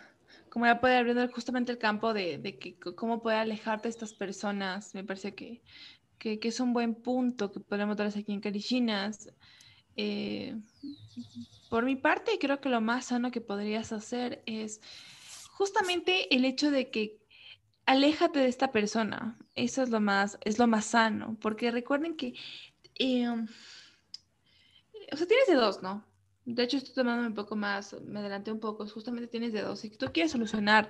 como ya poder abrir justamente el campo de, que, cómo poder alejarte de estas personas, me parece que, que, es un buen punto que podemos darles aquí en Carichinas. Eh, por mi parte, creo que lo más sano que podrías hacer es justamente el hecho de que aléjate de esta persona. Eso es lo más, es lo más sano, porque recuerden que eh, o sea, tienes de dos, ¿no? De hecho, estoy tomando un poco más, me adelanté un poco, justamente tienes de dos. Si tú quieres solucionar,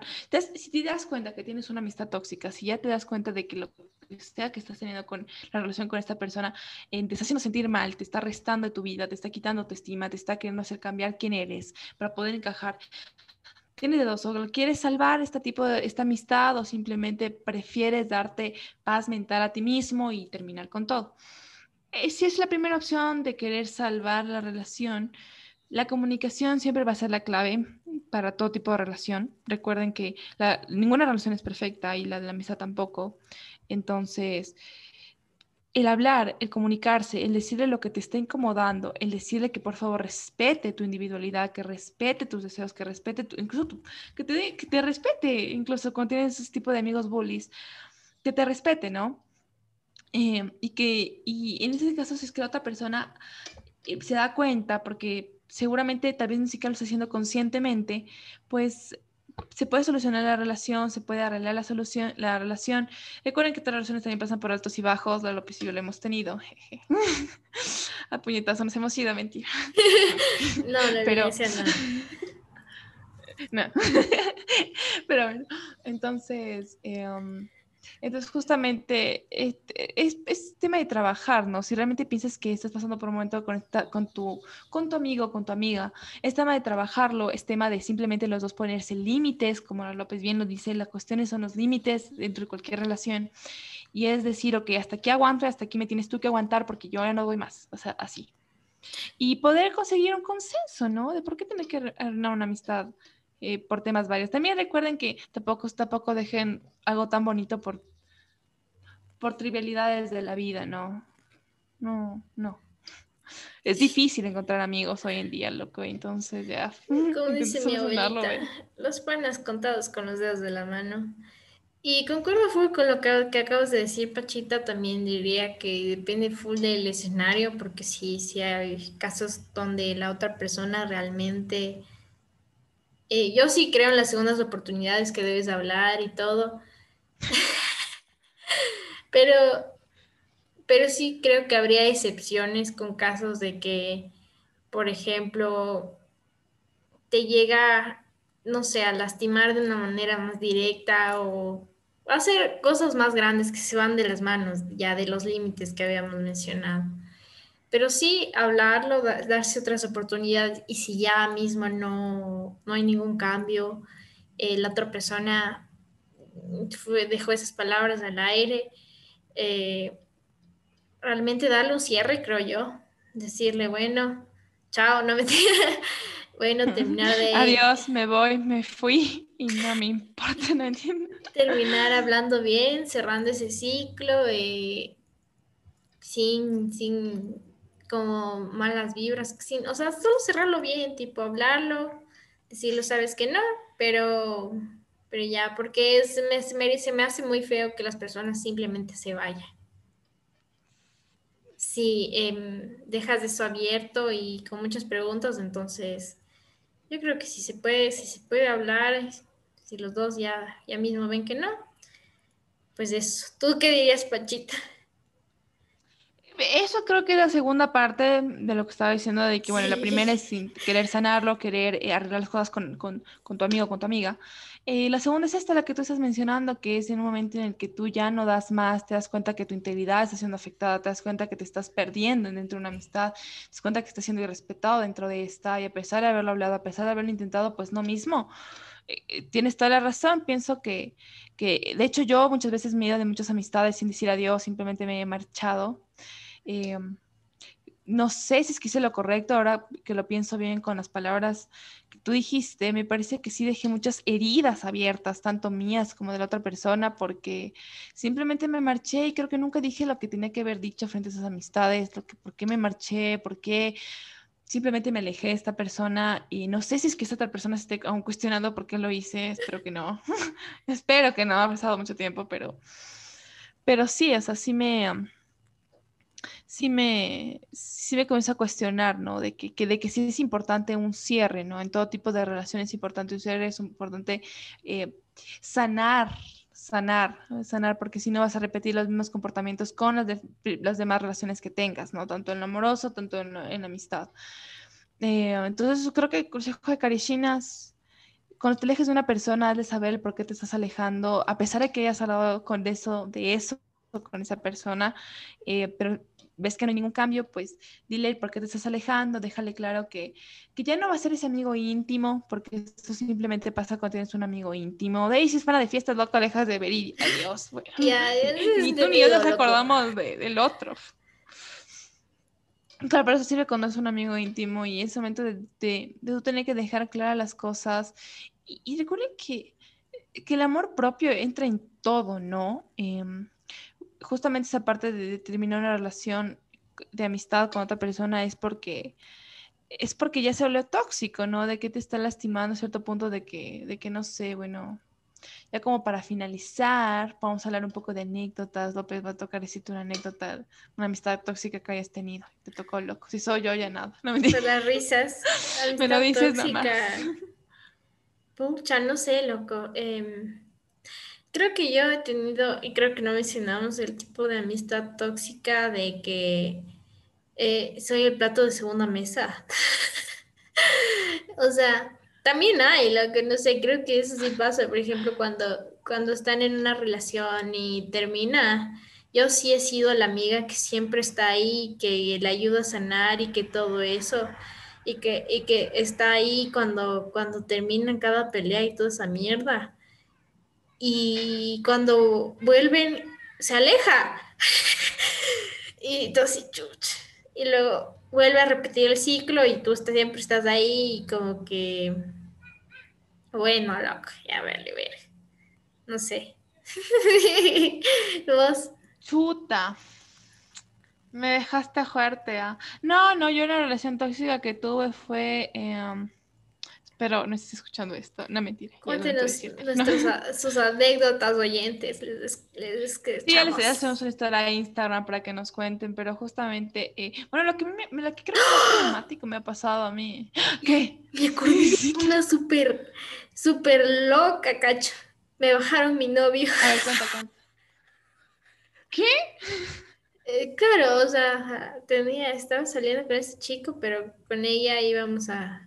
si te das cuenta que tienes una amistad tóxica, si ya te das cuenta de que lo que sea que estás teniendo con la relación con esta persona eh, te está haciendo sentir mal, te está restando de tu vida, te está quitando tu estima, te está queriendo hacer cambiar quién eres para poder encajar, tienes de dos, o quieres salvar este tipo de esta amistad o simplemente prefieres darte paz mental a ti mismo y terminar con todo. Eh, si es la primera opción de querer salvar la relación, la comunicación siempre va a ser la clave para todo tipo de relación. Recuerden que ninguna relación es perfecta y la de la amistad tampoco. Entonces, el hablar, el comunicarse, el decirle lo que te está incomodando, el decirle que por favor respete tu individualidad, que respete tus deseos, que respete tu, incluso que, te, que te respete, incluso cuando tienes ese tipo de amigos bullies, que te respete, ¿no? Eh, y que, y en ese caso, si es que la otra persona eh, se da cuenta, porque seguramente tal vez ni siquiera lo está haciendo conscientemente, pues se puede solucionar la relación, se puede arreglar la solución, la relación. Recuerden que todas las relaciones también pasan por altos y bajos, lo que sí lo hemos tenido. [LAUGHS] A puñetazos nos hemos ido, mentira. [LAUGHS] no, no, Pero, no. no. [LAUGHS] Pero bueno, entonces, em, entonces justamente este, es, es, tema de trabajar, ¿no? Si realmente piensas que estás pasando por un momento con, con, tu, con tu amigo, con tu amiga, es tema de trabajarlo, es tema de simplemente los dos ponerse límites, como López bien lo dice, las cuestiones son los límites dentro de cualquier relación. Y es decir, ok, hasta aquí aguanto, hasta aquí me tienes tú que aguantar porque yo ya no doy más, o sea, así. Y poder conseguir un consenso, ¿no? De por qué tener que arruinar una amistad eh, por temas varios. También recuerden que tampoco, tampoco dejen algo tan bonito por, por trivialidades de la vida, ¿no? No, no. Es difícil encontrar amigos hoy en día, loco, entonces ya. [LAUGHS] Como dice mi abuelita, los panas contados con los dedos de la mano. Y concuerdo full con lo que, que, acabas de decir, Pachita, también diría que depende full del escenario, porque sí, sí hay casos donde la otra persona realmente... Eh, yo sí creo en las segundas oportunidades que debes hablar y todo, [LAUGHS] pero, pero sí creo que habría excepciones con casos de que, por ejemplo, te llega, no sé, a lastimar de una manera más directa o hacer cosas más grandes que se van de las manos, ya de los límites que habíamos mencionado. Pero sí hablarlo, darse otras oportunidades y si ya mismo no, no hay ningún cambio, eh, la otra persona dejó esas palabras al aire, eh, realmente darle un cierre, creo yo, decirle, bueno, chao, no me [LAUGHS] bueno, terminar [LAUGHS] de... Adiós, me voy, me fui y no me importa, no entiendo. [LAUGHS] Terminar hablando bien, cerrando ese ciclo, eh, sin, sin como malas vibras, sin, o sea, solo cerrarlo bien, tipo hablarlo, decirlo, sabes que no, pero, pero ya, porque es, me, se me hace muy feo que las personas simplemente se vayan. Si em, dejas eso abierto y con muchas preguntas, entonces yo creo que si se puede, si se puede hablar, si los dos ya, ya mismo ven que no, pues eso. ¿Tú qué dirías, Pachita? Eso creo que es la segunda parte de lo que estaba diciendo, de que, bueno, la primera es querer sanarlo, querer eh, arreglar las cosas con, con, con, tu amigo, con tu amiga. Eh, la segunda es esta, la que tú estás mencionando, que es en un momento en el que tú ya no das más, te das cuenta que tu integridad está siendo afectada, te das cuenta que te estás perdiendo dentro de una amistad, te das cuenta que estás siendo irrespetado dentro de esta, y a pesar de haberlo hablado, a pesar de haberlo intentado, pues no mismo. Eh, tienes toda la razón, pienso que, que, de hecho yo muchas veces me he ido de muchas amistades sin decir adiós, simplemente me he marchado Em, no sé si es que hice lo correcto, ahora que lo pienso bien con las palabras que tú dijiste, me parece que sí dejé muchas heridas abiertas, tanto mías como de la otra persona, porque simplemente me marché y creo que nunca dije lo que tenía que haber dicho frente a esas amistades, lo que, por qué me marché, por qué simplemente me alejé de esta persona y no sé si es que esta otra persona esté aún cuestionando por qué lo hice, espero que no, [LAUGHS] espero que no, ha pasado mucho tiempo, pero, pero sí, o sea, sí me sí me, sí me comienza a cuestionar, ¿no? De que, de que sí es importante un cierre, ¿no? En todo tipo de relaciones es importante un cierre, es importante eh, sanar, sanar, sanar, porque si no vas a repetir los mismos comportamientos con las, las demás relaciones que tengas, ¿no? Tanto en lo amoroso, tanto en, en amistad. Eh, entonces, creo que el consejo de Carichinas, cuando te alejes de una persona, has de saber por qué te estás alejando, a pesar de que hayas hablado con eso, de eso con esa persona, eh, pero ves que no hay ningún cambio, pues dile por qué te estás alejando, déjale claro que, que ya no va a ser ese amigo íntimo, porque eso simplemente pasa cuando tienes un amigo íntimo. De ahí si es para de fiestas, loco, dejas de ver y adiós, güey. [LAUGHS] ni tú ni yo nos acordamos del otro. Claro, pero eso sirve cuando es un amigo íntimo y es momento de, de, de tú tener que dejar claras las cosas. Y, recuerden que, que el amor propio entra en todo, ¿no? Eh, justamente esa parte de terminar una relación de amistad con otra persona es porque es porque ya se volvió tóxico, ¿no? De que te está lastimando a cierto punto de que, de que no sé, bueno, ya como para finalizar, vamos a hablar un poco de anécdotas. López va a tocar decirte una anécdota, una amistad tóxica que hayas tenido. Te tocó loco. Si soy yo, ya nada. No me las risas. [LAUGHS] me lo dices tóxica. Pucha, no sé, loco. Eh, Creo que yo he tenido, y creo que no mencionamos el tipo de amistad tóxica de que eh, soy el plato de segunda mesa. [LAUGHS] o sea, también hay, lo que no sé, creo que eso sí pasa, por ejemplo, cuando, cuando están en una relación y termina, yo sí he sido la amiga que siempre está ahí, que le ayuda a sanar y que todo eso, y que, y que está ahí cuando, cuando terminan cada pelea y toda esa mierda. Y cuando vuelven, se aleja. [LAUGHS] y entonces, chuch. Y luego vuelve a repetir el ciclo y tú siempre estás ahí y como que, bueno, loco, ya vale, ver. No sé. [LAUGHS] ¿Vos? Chuta. Me dejaste fuerte. ¿ah? No, no, yo una relación tóxica que tuve fue... Em, pero no estoy escuchando esto, no mentira. Cuéntenos [LAUGHS] sus anécdotas oyentes. Les, les, sí, ya les hacemos una historia a Instagram para que nos cuenten, pero justamente, eh, bueno, lo que, me, lo que creo que es dramático me ha pasado a mí. [GASPS] ¿Qué? [LAUGHS] Me una súper, súper loca, cacho. Me bajaron mi novio. A ver, cuenta, cuenta. [LAUGHS] ¿Qué? Eh, claro, o sea, tenía, estaba saliendo con ese chico, pero con ella íbamos a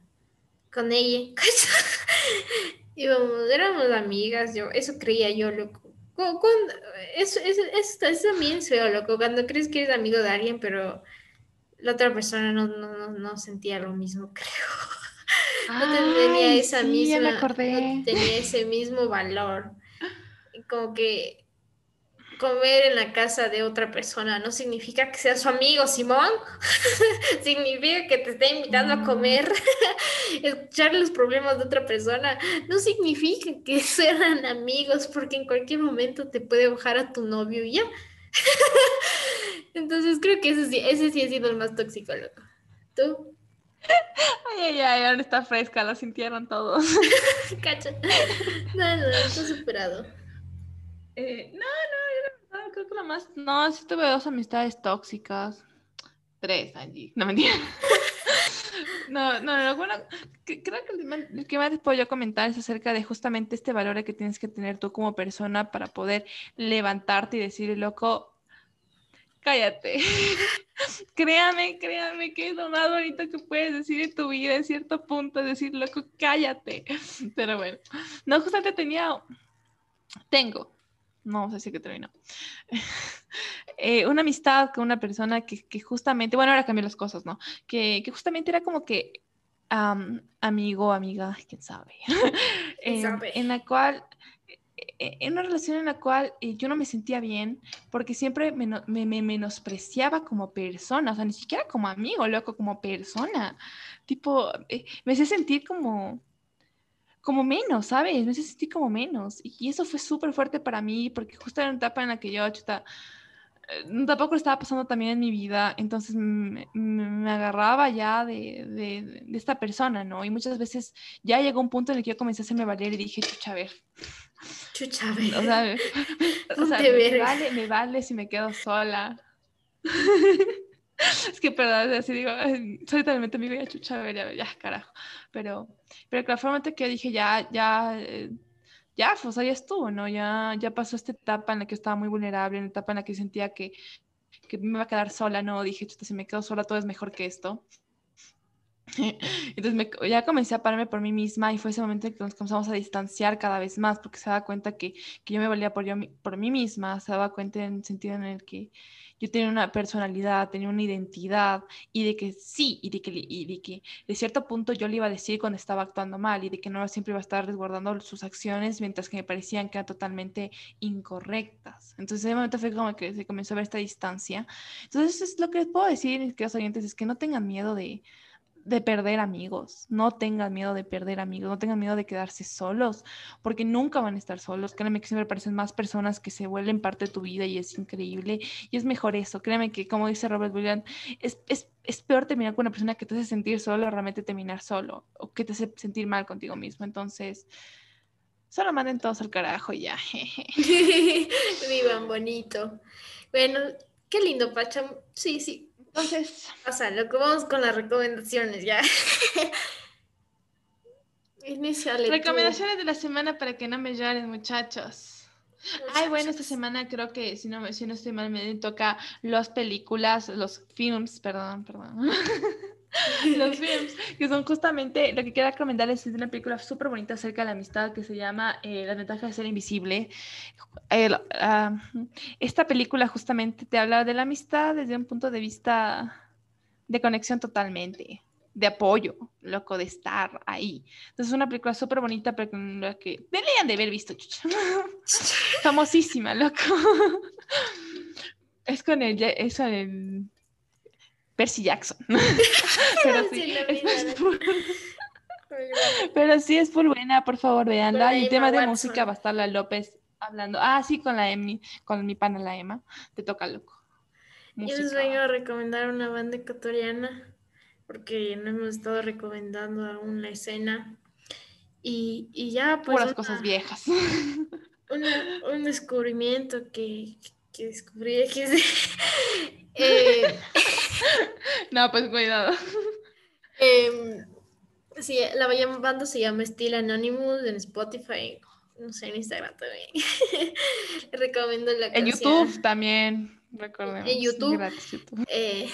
con ella. [LAUGHS] Íbamos, éramos amigas, yo, eso creía yo, loco. Cuando, eso, eso, eso, también es feo, loco, cuando crees que eres amigo de alguien, pero la otra persona no, no, no, sentía lo mismo, [LAUGHS] creo. no tenía esa misma, no tenía ese mismo valor. Como que comer en la casa de otra persona no significa que sea su amigo, Simón. [LAUGHS] significa que te está invitando a mm. comer, [LAUGHS] escuchar los problemas de otra persona. No significa que [LAUGHS] sean amigos, porque en cualquier momento te puede bajar a tu novio y ya. Entonces creo que ese sí, ese sí ha sido el más tóxico, loco. ¿Tú? Ay, ay, ay, ahora está fresca, la sintieron todos. Cacha. No, no, está superado. Eh, no, no, creo que lo más. No, sí tuve dos amistades tóxicas. Tres allí. No mentira. [LAUGHS] no, no, no, bueno, creo que el, que más puedo yo comentar es acerca de justamente este valor que tienes que tener tú como persona para poder levantarte y decir, loco, cállate. [LAUGHS] créame, créame que es lo más bonito que puedes decir en tu vida en cierto punto, decir, loco, cállate. [LAUGHS] Pero bueno, no, justamente tenía, tengo no sé si que terminó. [LAUGHS] Eh, una amistad con una persona que, justamente, bueno, ahora cambié las cosas, ¿no? Que, justamente era como que amigo, amiga, quién sabe. [LAUGHS] Em, sabe? En la cual, e, en una relación en la cual eh, yo no me sentía bien porque siempre me, me, menospreciaba como persona, o sea, ni siquiera como amigo, loco, como persona. Tipo, eh, me hacía sentir como como menos, ¿sabes? Me sentí como menos. Y eso fue súper fuerte para mí, porque justo era una etapa en la que yo, chuta, eh, tampoco estaba pasando también en mi vida, entonces me, agarraba ya de, de, esta persona, ¿no? Y muchas veces ya llegó un punto en el que yo comencé a hacerme valer y dije, chucha, a ver. Chucha, a ver. O sea, o sea me, [LAUGHS] vale, me vale si me quedo sola. [LAUGHS] es que, perdón, así digo, soy totalmente ya chucha, a ver, ya, ya, carajo. Pero, pero claramente que dije, ya, ya, ya, pues ahí estuvo, ¿no? Ya, ya pasó esta etapa en la que estaba muy vulnerable, en la etapa en la que sentía que, que me iba a quedar sola, ¿no? Dije, chuta, si me quedo sola todo es mejor que esto. [LAUGHS] Entonces me, ya comencé a pararme por mí misma y fue ese momento en que nos comenzamos a distanciar cada vez más porque se daba cuenta que, que yo me valía por, yo, por mí misma, se daba cuenta en el sentido en el que yo tenía una personalidad, tenía una identidad y de que sí, y de que, y de que de cierto punto yo le iba a decir cuando estaba actuando mal y de que no siempre iba a estar resguardando sus acciones mientras que me parecían que eran totalmente incorrectas. Entonces, ese momento fue como que se comenzó a ver esta distancia. Entonces, es lo que les puedo decir, queridos oyentes, es que no tengan miedo de, de perder amigos. No tengan miedo de perder amigos, no tengan miedo de quedarse solos, porque nunca van a estar solos. Créeme que siempre aparecen más personas que se vuelven parte de tu vida y es increíble. Y es mejor eso. Créeme que, como dice Robert Williams, es, es, es peor terminar con una persona que te hace sentir solo realmente terminar solo o que te hace sentir mal contigo mismo. Entonces, solo manden todos al carajo y ya. [LAUGHS] Vivan bonito. Bueno, qué lindo, Pacha. Sí, sí, entonces, o sea, lo que vamos con las recomendaciones ya. [LAUGHS] Recomendaciones de la semana para que no me lloren, muchachos. Ay, bueno, esta semana creo que, si no, si no estoy mal, me toca las películas, los films, perdón, perdón. [LAUGHS] [LAUGHS] los [LAUGHS] films, que son justamente lo que quiero recomendarles es una película súper bonita acerca de la amistad que se llama eh, La ventaja de ser invisible. Ah, esta película justamente te habla de la amistad desde un punto de vista de conexión totalmente, de apoyo, loco, de estar ahí. Entonces es una película súper bonita, pero que deberían de haber visto, [LAUGHS] famosísima, loco. es con el, es con el Percy Jackson. [LAUGHS] pero, sí, es full, pero sí es buena, por favor, veanla. Y el tema de música va a estar la López hablando. Ah, sí, con la Emmy, con mi pana la Emma. Te toca loco. Yo les vengo a recomendar una banda ecuatoriana porque no hemos estado recomendando aún la escena. Y, y ya, pues. las cosas viejas. un descubrimiento que, que descubrí que es de, eh, [LAUGHS] no, pues cuidado. Eh, sí, la banda se llama Steel Anonymous en Spotify, no sé, en Instagram también. [LAUGHS] Recomiendo la En YouTube también, recordemos. En YouTube. Eh,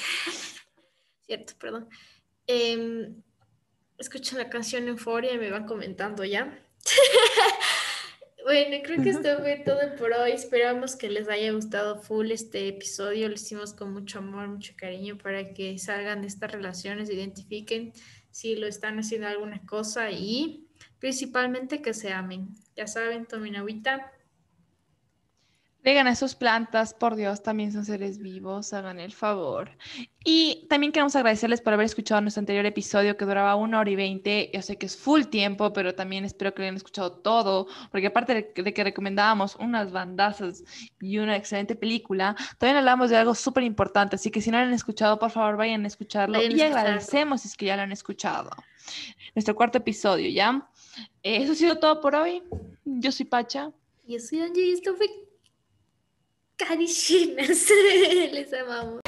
[LAUGHS] cierto, perdón. Eh, escuchan la canción Euforia y me van comentando ya. Bueno, creo que esto [LAUGHS] fue todo por hoy. Esperamos que les haya gustado full este episodio. Lo hicimos con mucho amor, mucho cariño para que salgan de estas relaciones, identifiquen si lo están haciendo alguna cosa y principalmente que se amen. Ya saben, tomen agüita, Vegan a sus plantas, por Dios, también son seres vivos, hagan el favor. Y también queremos agradecerles por haber escuchado nuestro anterior episodio que duraba una hora y veinte. Yo sé que es full tiempo, pero también espero que lo hayan escuchado todo, porque aparte de que recomendábamos unas bandazas y una excelente película, también hablamos de algo súper importante. Así que si no lo han escuchado, por favor vayan a escucharlo y agradecemos si es que ya lo han escuchado. Nuestro cuarto episodio, ¿ya? Eh, eso ha sido todo por hoy. Yo soy Pacha. Yo soy Angie y esto fue Caricinas, [LAUGHS] les amamos.